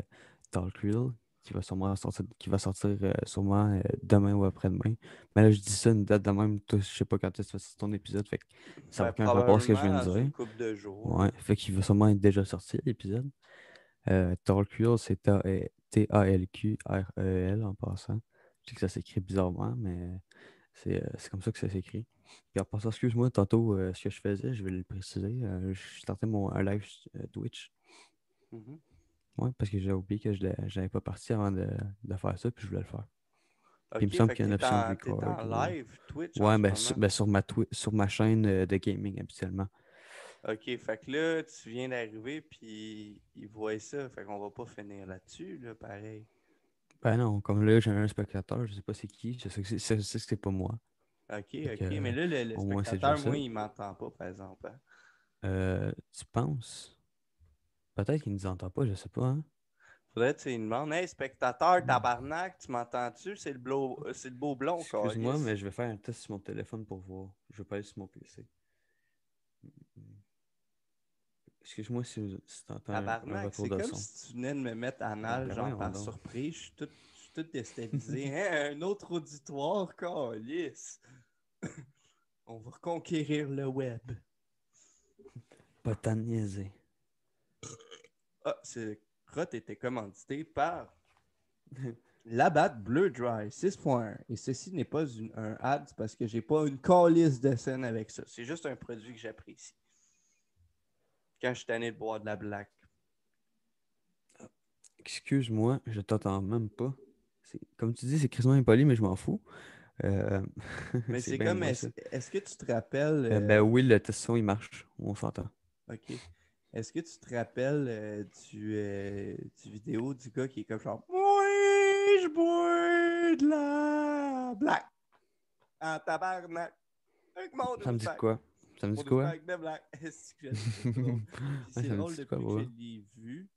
B: Talk Reel qui va sûrement sortir, qui va sortir euh, sûrement demain ou après-demain. Mais là, je dis ça une date de même, toi, je sais pas quand est-ce que c'est ton épisode, fait que ça n'a
A: Ben,
B: aucun rapport à ce que je viens de dire.
A: une couple de jours.
B: Ouais, fait qu'il va sûrement être déjà sorti l'épisode. Talk Reel, c'est T-A-L-Q-R-E-L en passant. Je sais que ça s'écrit bizarrement, mais c'est euh, comme ça que ça s'écrit. Puis en passant, excuse-moi, tantôt, euh, ce que je faisais, je vais le préciser. euh, je startais mon un live euh, Twitch.
A: Mhm.
B: Ouais, parce que j'ai oublié que je n'avais pas parti avant de, de faire ça, puis je voulais le faire. il me semble qu'il y a une option
A: en- t'es
B: record,
A: en
B: ouais.
A: live Twitch ce
B: ben, ben, sur ma, sur ma chaîne de gaming habituellement.
A: Ok, fait que là, tu viens d'arriver, puis ils voient ça. Fait qu'on va pas finir là-dessus, là, pareil.
B: Ben non, comme là, j'ai un spectateur, je sais pas c'est qui, je sais que c'est- c'est pas moi.
A: Ok,
B: Fait
A: ok.
B: que,
A: mais là, le, spectateur, moi, il m'entend pas, par exemple. hein.
B: Euh, tu penses? Peut-être qu'il nous entend pas, je sais pas. Hein?
A: Faudrait que tu lui demandes Hey, spectateur, tabarnak, tu m'entends-tu? C'est le, beau- c'est le beau blond,
B: Excuse-moi, mais je vais faire un test sur mon téléphone pour voir. Je vais pas aller sur mon PC. Excuse-moi si, si tu entends un,
A: c'est comme si tu venais de me mettre anal,
B: Ben
A: genre
B: voyons
A: par
B: donc.
A: surprise. Je suis tout, je suis tout déstabilisé. Hein, un autre auditoire, câlisse. On va reconquérir le web.
B: Pas tant niaiser.
A: Ah, ce crotte était commandité par Labat Bleu Dry 6.1. Et ceci n'est pas une- un ad c'est parce que j'ai pas une calice de scène avec ça. C'est juste un produit que j'apprécie. Quand je suis tanné de boire de la black.
B: Excuse-moi, je t'entends même pas. C'est- Comme tu dis, c'est quasiment impoli, mais je m'en fous. Euh,
A: Mais c'est comme, est-ce que tu te rappelles.
B: Euh,
A: euh,
B: ben oui, le test son, il marche. On s'entend.
A: Ok. Est-ce que tu te rappelles euh, du, du vidéo du gars qui est comme genre Oui, je bois de la black. En tabarnak.
B: Ça me dit quoi? Ça me
A: Mon
B: dit quoi?
A: black. Est-ce que c'est
B: Ouais,
A: drôle depuis
B: quoi,
A: que
B: ouais.
A: je l'ai vu.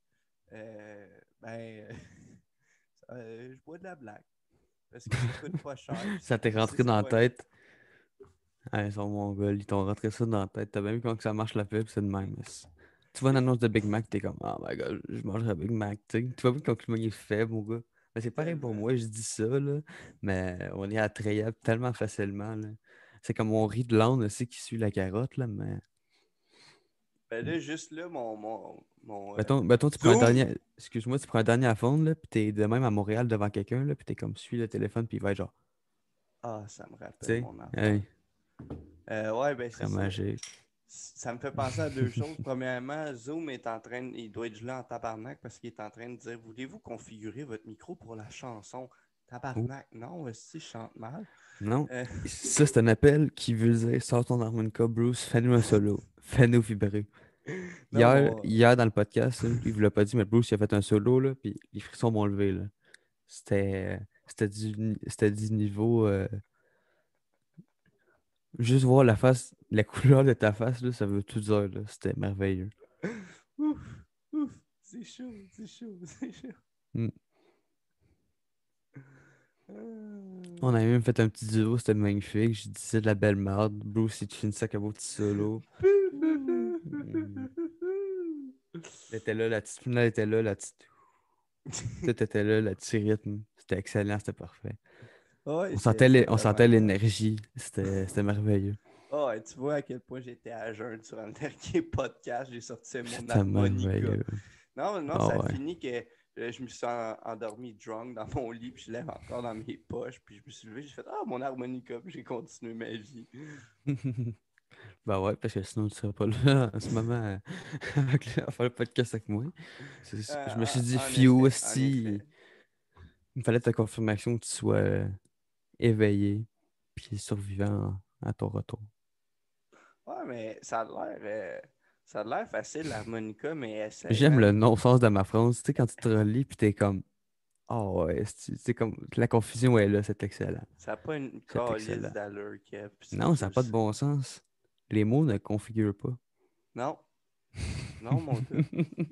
A: euh, ben, euh, je bois de la black. Parce que ça coûte pas cher.
B: Ça t'est rentré dans la tête? Ah, ils sont mongols, ils t'ont rentré ça dans la tête. T'as bien vu comment que ça marche la pub, c'est de même. Tu vois une annonce de Big Mac, t'es comme, oh my god, je mangerai Big Mac. tu sais. Tu vois bien quand le est faible, mon gars. Mais c'est pareil pour moi, je dis ça, là, mais on est attrayable tellement facilement. là. C'est comme on rit de l'âne aussi qui suit la carotte, là, mais.
A: Ben là, juste là, mon. mon, mon euh,
B: Mettons, tu prends un dernier. Excuse-moi, tu prends un dernier à fond, là, puis t'es de même à Montréal devant quelqu'un, là, puis t'es comme, suis le téléphone, puis il va être genre,
A: Ah, ça me rappelle
B: sais,
A: mon enfant.
B: hey,
A: Euh, ouais, ben c'est
B: magique.
A: Ça me fait penser à deux choses. Premièrement, Zoom est en train, il doit être gelé en tabarnak parce qu'il est en train de dire Voulez-vous configurer votre micro pour la chanson? Tabarnak, non, si je chante mal.
B: Non,
A: Euh,
B: ça, c'est un appel qui veut dire, sors ton harmonica, Bruce, fais-nous un solo, fais-nous vibrer.
A: Non,
B: Hier, hier, dans le podcast, là, il vous l'a pas dit, mais Bruce il a fait un solo, là, puis les frissons m'ont levé. C'était du, du niveau. euh, Juste voir la face, la couleur de ta face, là, ça veut tout dire. C'était merveilleux.
A: ouf, ouf, c'est chaud, c'est chaud, c'est chaud.
B: Mm. On a même fait un petit duo, c'était magnifique. Je disais de la belle merde. Bruce, il finissait avec un beau petit solo. Elle était là, la petite finale était là, la petite. Tout était là, le petit rythme. C'était excellent, c'était parfait.
A: Ouais,
B: On
A: c'est-
B: sentait
A: c'est
B: l'énergie. C'était merveilleux.
A: Ah, ouais, tu vois à quel point j'étais à jeun durant le dernier podcast. J'ai sorti mon harmonica.
B: merveilleux.
A: Non, non,
B: Ah
A: ça
B: ouais.
A: finit que euh, je me suis en- endormi drunk dans mon lit, puis je lève encore dans mes poches, puis je me suis levé, j'ai fait Ah, mon harmonica, puis j'ai continué ma vie.
B: bah ouais, parce que sinon tu serais pas là en ce moment euh, avec- à faire le podcast avec moi. Je me suis
A: Euh,
B: dit,
A: effet, en
B: aussi, il me fallait ta confirmation que tu sois euh, éveillé puis survivant à ton retour.
A: Ouais, mais ça a l'air. euh, ça a l'air facile, l'harmonica, mais ça.
B: J'aime le non-sens de ma phrase. Tu sais, quand tu te relis puis t'es comme, oh ouais, c'est comme, la confusion est là, c'est excellent.
A: Ça n'a pas une calice d'allure, Kev.
B: Non, ça n'a pas de bon sens. Les mots ne configurent pas.
A: Non. Non, mon gars.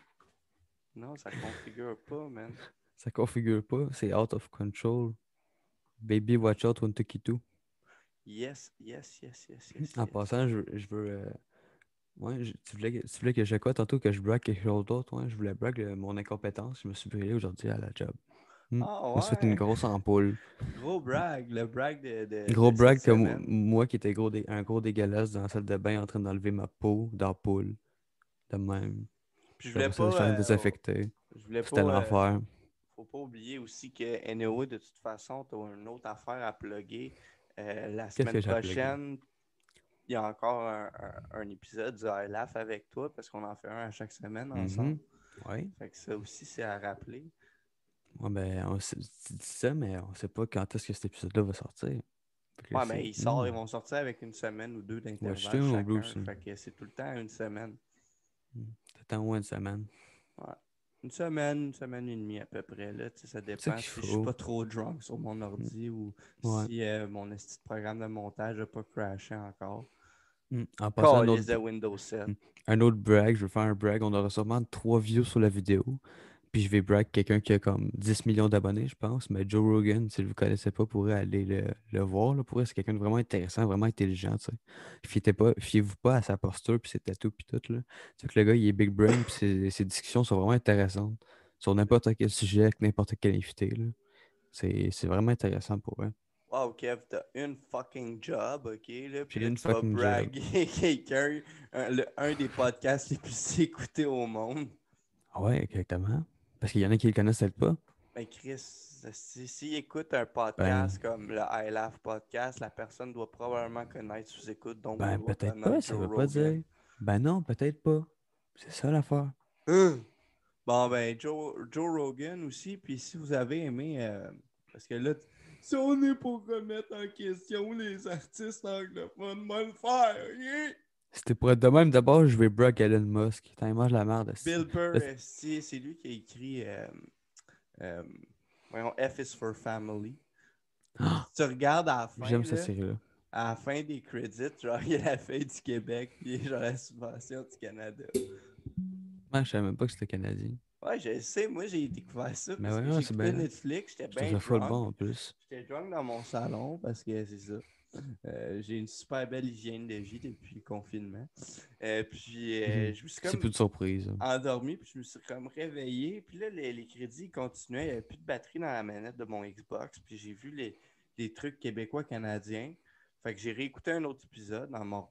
A: Non, ça configure pas, man.
B: Ça configure pas, c'est out of control. Baby, watch out, one took two.
A: Yes, yes, yes, yes, yes.
B: En
A: yes.
B: passant, je, je veux. euh, Ouais, je- tu, voulais que, tu voulais que je quoi tantôt que je brague quelque chose d'autre? Ouais, je voulais brague le- mon incompétence. Je me suis brûlé aujourd'hui à la job. Hmm.
A: Ah
B: Je me suis fait une
A: ouais.
B: grosse ampoule.
A: Gros brag, le brag de. de
B: Gros
A: de
B: brag
A: cette
B: que moi,
A: semaine.
B: moi qui étais gros dé- un gros dégueulasse dans la salle de bain en train d'enlever ma peau d'ampoule. De même.
A: Puis je
B: Après
A: voulais
B: ça,
A: pas.
B: je suis allé
A: euh,
B: désinfecter.
A: je voulais
B: C'était
A: pas. euh,
B: l'enfer.
A: faut pas oublier aussi que NOA, de toute façon, tu as une autre affaire à plugger. Euh, la
B: Qu'est-ce
A: semaine
B: que j'ai à plugger?
A: prochaine, il y a encore un, un- un épisode du I Laugh avec toi parce qu'on en fait un à chaque semaine ensemble.
B: Mhm. Ouais.
A: Fait que ça aussi, c'est à rappeler.
B: Ouais, ben, on tu dis ça, mais on sait pas quand est-ce que cet épisode-là va sortir.
A: Ouais, mais ils, sortent,
B: Hmm.
A: ils vont sortir avec une semaine ou deux d'intervalle.
B: Bruce.
A: Fait que c'est tout le temps une semaine.
B: T'attends au moins une semaine.
A: Une semaine, une semaine et demie à peu près. Là, ça dépend si je suis
B: faut.
A: pas trop drunk sur mon ordi ou
B: Ouais.
A: si euh, mon programme de montage n'a pas crashé encore.
B: Hmm. En passant, un autre,
A: de Windows 7.
B: Mm. un autre brag, je veux faire un brag. On aura sûrement trois views sur la vidéo. Puis je vais brag quelqu'un qui a comme 10 millions d'abonnés, je pense. Mais Joe Rogan, si vous ne connaissez pas, pourrait aller le, le voir. Là. Pour vrai, c'est quelqu'un de vraiment intéressant, vraiment intelligent. Fiez-vous pas, pas à sa posture puis ses tatous puis tout. Là. Que le gars, il est big brain puis ses, ses discussions sont vraiment intéressantes. Sur n'importe quel sujet, avec n'importe quel invité. c'est vraiment intéressant pour eux.
A: Wow, Kev, t'as une fucking job, ok? Là, puis là,
B: une
A: tu vas braguer quelqu'un, un, un des podcasts les plus écoutés au monde.
B: Ah ouais, exactement. Parce qu'il y en a qui le connaissent peut-être pas.
A: Ben, Chris, si, s'il écoute un
B: Ben.
A: podcast comme le I Laugh podcast, la personne doit probablement connaître sous-écoute. Donc,
B: Ben peut-être pas, ça veut pas dire. Ben non, peut-être pas. C'est ça l'affaire.
A: Hein? Bon, ben, Joe, Joe Rogan aussi. Puis si vous avez aimé, euh, parce que là, si on est pour remettre en question les artistes anglophones, moi le faire, ok?
B: C'était pour être de même, d'abord, je vais brag Elon Musk. T'en mange la merde.
A: Bill Burr, c'est lui qui a écrit euh, euh, voyons, F is for Family.
B: Ah!
A: Tu regardes à la fin,
B: J'aime cette
A: là,
B: série-là.
A: à la fin des crédits, genre, il y a la feuille du Québec, puis genre la subvention du Canada.
B: Moi, je savais même pas que c'était canadien.
A: Ouais, je sais, moi j'ai découvert ça
B: Mais ouais, c'est bien-
A: Netflix, j'étais bien drunk.
B: bon en plus.
A: J'étais drunk dans mon salon parce que c'est ça. Euh, j'ai une super belle hygiène de vie depuis le confinement. Euh, puis euh, je me suis
B: C'est
A: comme
B: plus de surprise. hein.
A: endormi, puis je me suis comme réveillé. Puis là, les, les crédits continuaient. Il n'y avait plus de batterie dans la manette de mon Xbox. Puis j'ai vu les, les trucs québécois-canadiens. Fait que j'ai réécouté un autre épisode dans mon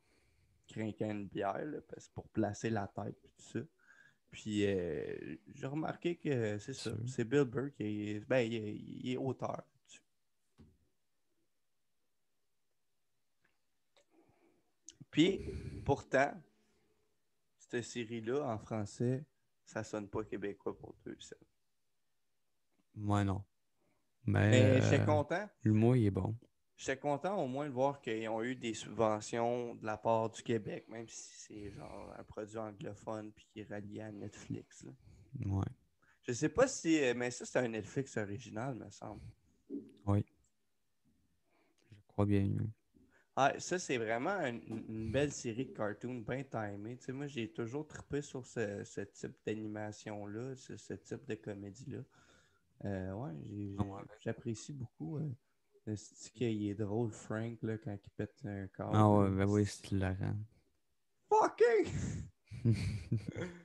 A: crinquant une bière, là, parce pour placer la tête et tout ça. Puis euh, j'ai remarqué que c'est ça. C'est Bill Burr qui est, ben, il est, il est auteur. Puis, pourtant, cette série-là, en français, ça sonne pas québécois pour deux.
B: Moi, non. Mais,
A: Mais j'étais
B: euh,
A: content.
B: le mot, il est bon.
A: J'étais content au moins de voir qu'ils ont eu des subventions de la part du Québec, même si c'est genre un produit anglophone puis qui est relié à Netflix. là.
B: Ouais.
A: Je sais pas si. euh, Mais ça, c'est un Netflix original, me semble.
B: Oui. Je crois bien. oui.
A: Ah, ça, c'est vraiment une, une belle série de cartoons bien timée. Tu sais, moi, j'ai toujours trippé sur ce, ce type d'animation-là, ce, ce type de comédie-là. Euh, ouais,
B: Ah ouais.
A: j'apprécie beaucoup. Euh, style qu'il est drôle, Frank, là, quand il pète un corps.
B: Ah ouais, ben oui, c'est hilarant.
A: Fucking!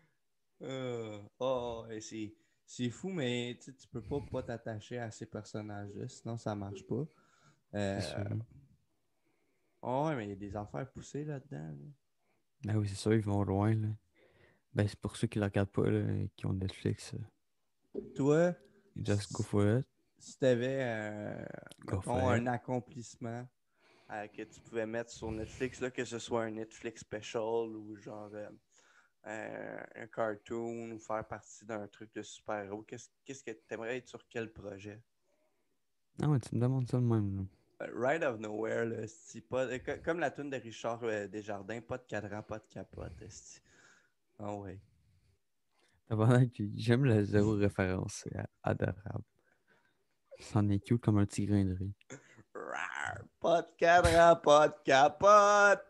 A: Euh, oh, et c'est, c'est fou, mais tu peux pas pas t'attacher à ces personnages-là, sinon ça marche pas. Euh,
B: C'est
A: oh, ouais, mais il y a des affaires poussées là-dedans. là.
B: Ben oui, c'est sûr, ils vont loin. Là. Ben, c'est pour ceux qui ne regardent pas, là, qui ont Netflix.
A: Toi,
B: Just go for it.
A: Si tu avais
B: for
A: un accomplissement euh, que tu pouvais mettre sur Netflix, là, que ce soit un Netflix special ou genre euh, un, cartoon ou faire partie d'un truc de super-héros, qu'est-ce, que tu aimerais être sur quel projet?
B: Ah ouais, tu me demandes ça de même.
A: Euh, Ride of Nowhere, là, pas, euh, co- comme la tune de Richard euh, Desjardins, pas de cadran, pas de capote. Ah ouais.
B: Tabarnak, J'aime la zéro référence. C'est adorable. C'en est cute comme un petit grain de riz.
A: Pas de cadran, pas de capote.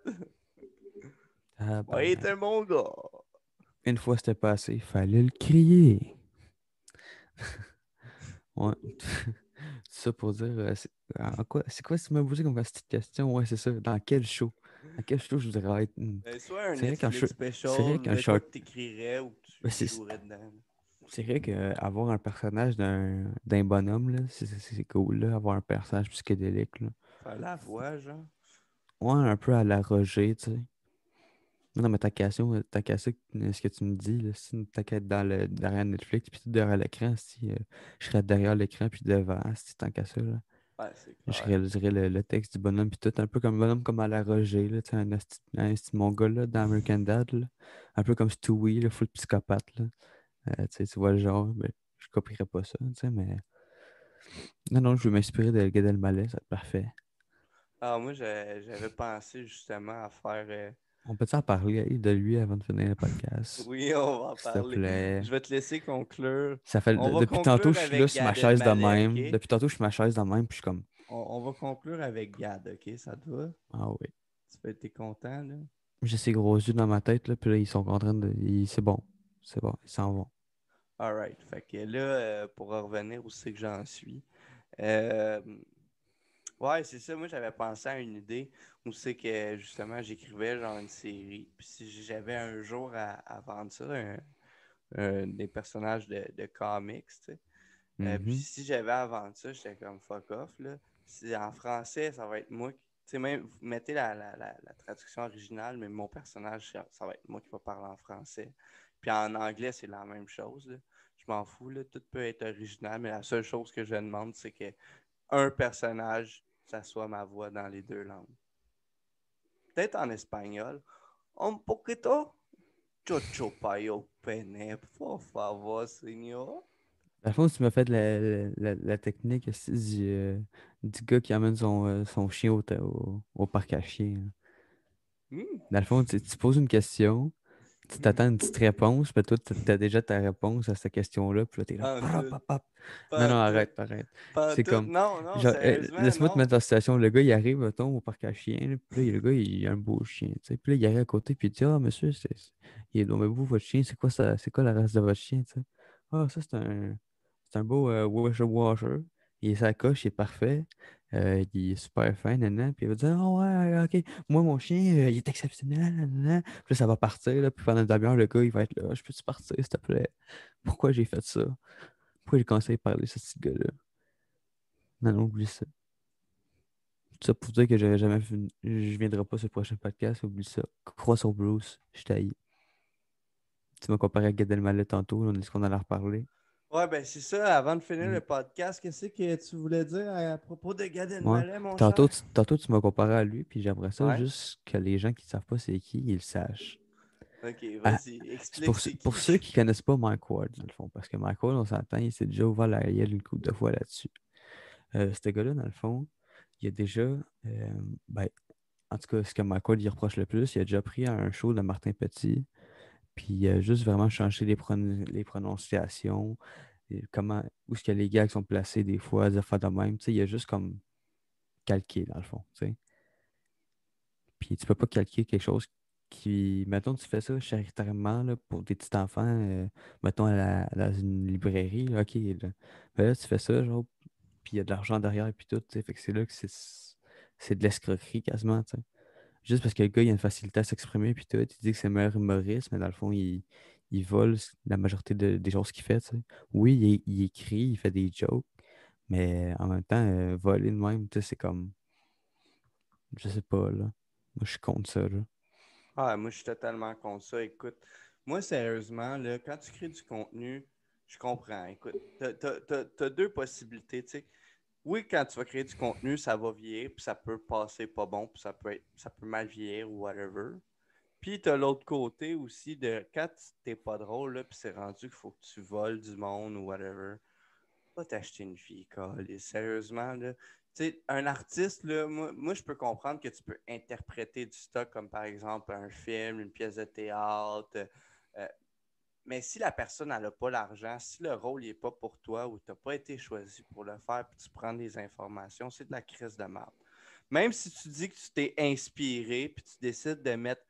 B: Tabarnak.
A: Ouais, t'es mon gars.
B: Une fois c'était passé, il fallait le crier. ouais. ça pour dire. euh, c'est quoi, quoi si tu m'as posé comme petite question? Ouais, c'est ça. Dans quel show? Dans quel show je voudrais être? Hmm.
A: Euh, soit un Netflix
B: short-
A: special, que t'écrirais ou que tu
B: Ben,
A: jouerais dedans.
B: C'est vrai qu'avoir un personnage d'un bonhomme, là, c'est- cool, là, avoir un personnage psychédélique. Là.
A: Faire la voix, genre.
B: Ouais, un peu à la Roger, tu sais. Non, mais ta question, ta question, ce que tu me dis, là, si t'as qu'à être dans le, derrière Netflix, puis tout derrière l'écran, si euh, je serais derrière l'écran, puis devant, si tant qu'à ça, là.
A: Ouais,
B: Je réaliserais le, le texte du bonhomme, puis tout, un peu comme un bonhomme comme à la Roger, là, tu un esti un esti mongol, là, dans American Dad, là. Un peu comme Stewie, là, full psychopathe, là. Euh, tu vois le genre, ben, je copierais pas ça, tu sais, mais... Non, non, je veux m'inspirer de Gad Elmaleh, ça va être parfait.
A: Ah, moi, j'avais pensé justement à faire. euh,
B: On peut-tu en parler de lui avant de finir le podcast?
A: Oui, on va en
B: te
A: parler.
B: plaît.
A: Je vais te laisser conclure.
B: Ça fait,
A: On
B: depuis tantôt, je suis là sur ma chaise de même. Depuis tantôt, je suis ma chaise de même, puis je suis comme,
A: On, on va conclure avec Gad, ok? Ça te va?
B: ah oui.
A: Tu peux être content, là?
B: J'ai ces gros yeux dans ma tête, là, puis là, ils sont en train de. ils- C'est bon. C'est bon, ils s'en vont.
A: Alright. Fait que là, euh, pour revenir où c'est que j'en suis. euh, Ouais, c'est ça. Moi, j'avais pensé à une idée où c'est que justement, j'écrivais genre une série. Puis si j'avais un jour à, à vendre ça, un- un- des personnages de, de comics, tu sais. Euh,
B: Mhm.
A: puis si j'avais à vendre ça, j'étais comme fuck off. Là. Si en français, ça va être moi qui. Tu sais, même, vous mettez la, la, la, la traduction originale, mais mon personnage, ça, ça va être moi qui va parler en français. Puis en anglais, c'est la même chose. là. Je m'en fous, là. tout peut être original, mais la seule chose que je demande, c'est que un personnage, ça soit ma voix dans les deux langues. Peut-être en espagnol. Un poquito. Chocho payo pene, por favor, señor.
B: Dans le fond, tu m'as fait la, la, technique du, euh, du gars qui amène son, euh, son chien au, au, au parc à chiens.
A: Hmm.
B: Dans le fond, tu, tu poses une question, tu t'attends une petite réponse, puis toi, tu as déjà ta réponse à cette question-là, puis là, t'es là.
A: Pas
B: Non, non, arrête, arrête. c'est comme-
A: Non, non,
B: euh, Laisse-moi te mettre dans la situation. Le gars, il arrive, mettons, au parc à chiens. Puis là, le gars, il a un beau chien. tu sais. Puis là, il arrive à côté, puis il dit Ah, monsieur, c'est, il est donc beau votre chien. C'est quoi, ça, c'est quoi la race de votre chien tu sais? Ah, ça, c'est un, c'est un beau euh, washer washer. Il est coche, il est parfait. euh, il est super fin, nanana, puis il va dire Ah ouais, ok, moi, mon chien, euh, il est exceptionnel, nanana. Puis là, ça va partir, là, puis pendant une demi-heure, le gars, il va être là Je peux-tu partir, s'il te plaît? Pourquoi j'ai fait ça? Pourquoi j'ai commencé à parler ce petit gars-là? Non, non, oublie ça. Tout ça pour dire que j'avais jamais. Je viendrai pas sur le prochain podcast, oublie ça. Crois sur Bruce, je t'haïs. Tu m'as comparé à Gad Elmaleh tantôt, on est-ce qu'on allait reparler?
A: Ouais, ben c'est ça. Avant de finir
B: Mm.
A: le podcast, qu'est-ce que tu voulais dire à propos de Gad Elmaleh, mon
B: Tantôt,
A: cher?
B: tu, tantôt, tu m'as comparé à lui, puis j'aimerais ça
A: Ouais.
B: juste que les gens qui ne savent pas c'est qui, ils le sachent.
A: Ok,
B: Ah,
A: vas-y, explique
B: Pour, ceux- pour
A: qui.
B: ceux qui ne connaissent pas Mike Ward, dans le fond, parce que Mike Ward, on s'entend, il s'est déjà ouvert la gueule une couple de fois là-dessus. Euh, ce gars-là, dans le fond, il a déjà, euh, ben, en tout cas, ce que Mike Ward il reproche le plus, il a déjà pris un show de Martin Petit, puis a juste vraiment changé les, pron- les prononciations, comment, où est-ce que les gags sont placés des fois, des affaires de même. Il a juste comme calqué, dans le fond. tu. Puis tu peux pas calquer quelque chose qui. Mettons, tu fais ça charitairement pour des petits enfants, euh, mettons à dans une librairie, ok. Là. Mais là, tu fais ça, genre, puis il y a de l'argent derrière, et puis tout. Fait que c'est là que c'est de l'escroquerie quasiment. Juste parce que le gars, il a une facilité à s'exprimer, puis tout. Il dit que c'est le meilleur humoriste, mais dans le fond, il, il vole la majorité de- des choses qu'il fait. tu sais. Oui, il, il écrit, il fait des jokes, mais en même temps, euh, voler de même, tu c'est comme. Je sais pas, là. Moi, je suis contre ça, là.
A: Ah, moi, je suis totalement contre ça. Écoute, moi, sérieusement, là, quand tu crées du contenu, je comprends. Écoute, tu as, deux possibilités. tu sais. Oui, quand tu vas créer du contenu, ça va vieillir, puis ça peut passer pas bon, puis ça peut, être, ça peut mal vieillir ou whatever. Puis tu as l'autre côté aussi de quand t'es pas drôle, là, puis c'est rendu qu'il faut que tu voles du monde ou whatever. Pas t'acheter une fille, câlisse. Sérieusement, là. Tu sais, un artiste, là, moi, moi, je peux comprendre que tu peux interpréter du stock comme par exemple un film, une pièce de théâtre. euh, mais si la personne n'a pas l'argent, si le rôle n'est pas pour toi ou tu n'as pas été choisi pour le faire, puis tu prends des informations, c'est de la crise de merde. Même si tu dis que tu t'es inspiré, puis tu décides de mettre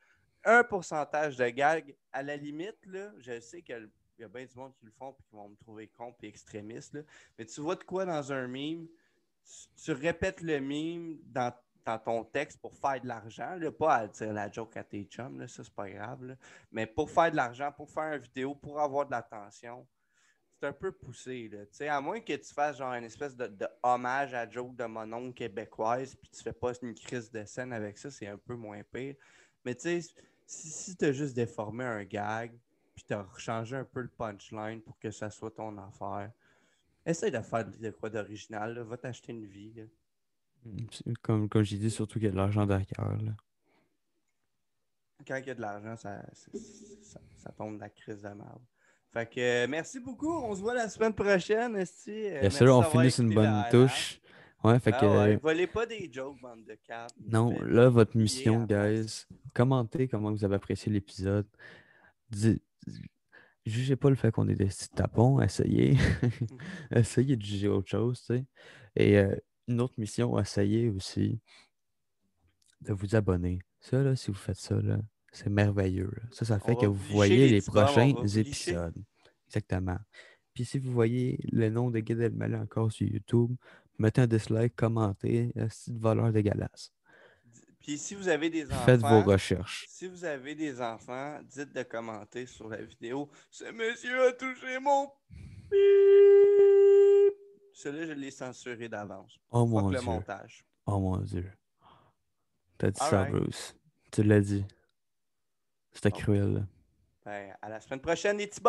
A: un pourcentage de gag, à la limite, là, je sais qu'il y a bien du monde qui le font et qui vont me trouver con et extrémiste, là, mais tu vois de quoi dans un meme, tu, tu répètes le meme dans, dans ton texte pour faire de l'argent, pas à dire la joke à tes chums, ça c'est pas grave, mais pour faire de l'argent, pour faire une vidéo, pour avoir de l'attention, c'est un peu poussé. À moins que tu fasses genre une espèce de, hommage à joke de mon oncle québécoise, puis tu fais pas une crise de scène avec ça, c'est un peu moins pire. Mais tu sais, si, si tu as juste déformé un gag, puis tu as changé un peu le punchline pour que ça soit ton affaire, essaye de faire de quoi d'original, va t'acheter une vie.
B: C'est Comme, comme j'ai dit, surtout qu'il y a de l'argent derrière, là.
A: Quand il y a de l'argent, ça, ça, ça tombe de la crise de merde. Fait que euh, merci beaucoup. On se voit la semaine prochaine. esti. Euh,
B: Bien
A: merci
B: sûr, on finit une bonne touche. Ouais, fait
A: Ah
B: que.
A: ouais, volez pas des jokes, bande de cartes.
B: Non, là, votre mission, guys, commentez comment vous avez apprécié l'épisode. Jugez pas le fait qu'on est des petits tapons, essayez. essayez de juger autre chose, tu sais. Et euh, une autre mission, essayez aussi de vous abonner. Ça, là, si vous faites ça, là, c'est merveilleux. là. Ça, ça fait que
A: vous
B: voyez
A: les
B: prochains épisodes. Exactement. Puis si vous voyez le nom de Guy Elmaleh encore sur YouTube, mettez un dislike, commentez, euh, c'est de valeur dégueulasse.
A: Puis si vous avez des enfants,
B: Faites vos recherches.
A: si vous avez des enfants, dites de commenter sur la vidéo. Ce monsieur a touché mon. Celui-là, je l'ai censuré d'avance.
B: Oh
A: Fuck
B: mon
A: le
B: Dieu.
A: montage.
B: Oh mon Dieu. T'as dit ça. Bruce. Tu l'as dit. C'était cruel.
A: Ben, à la semaine prochaine, les petits!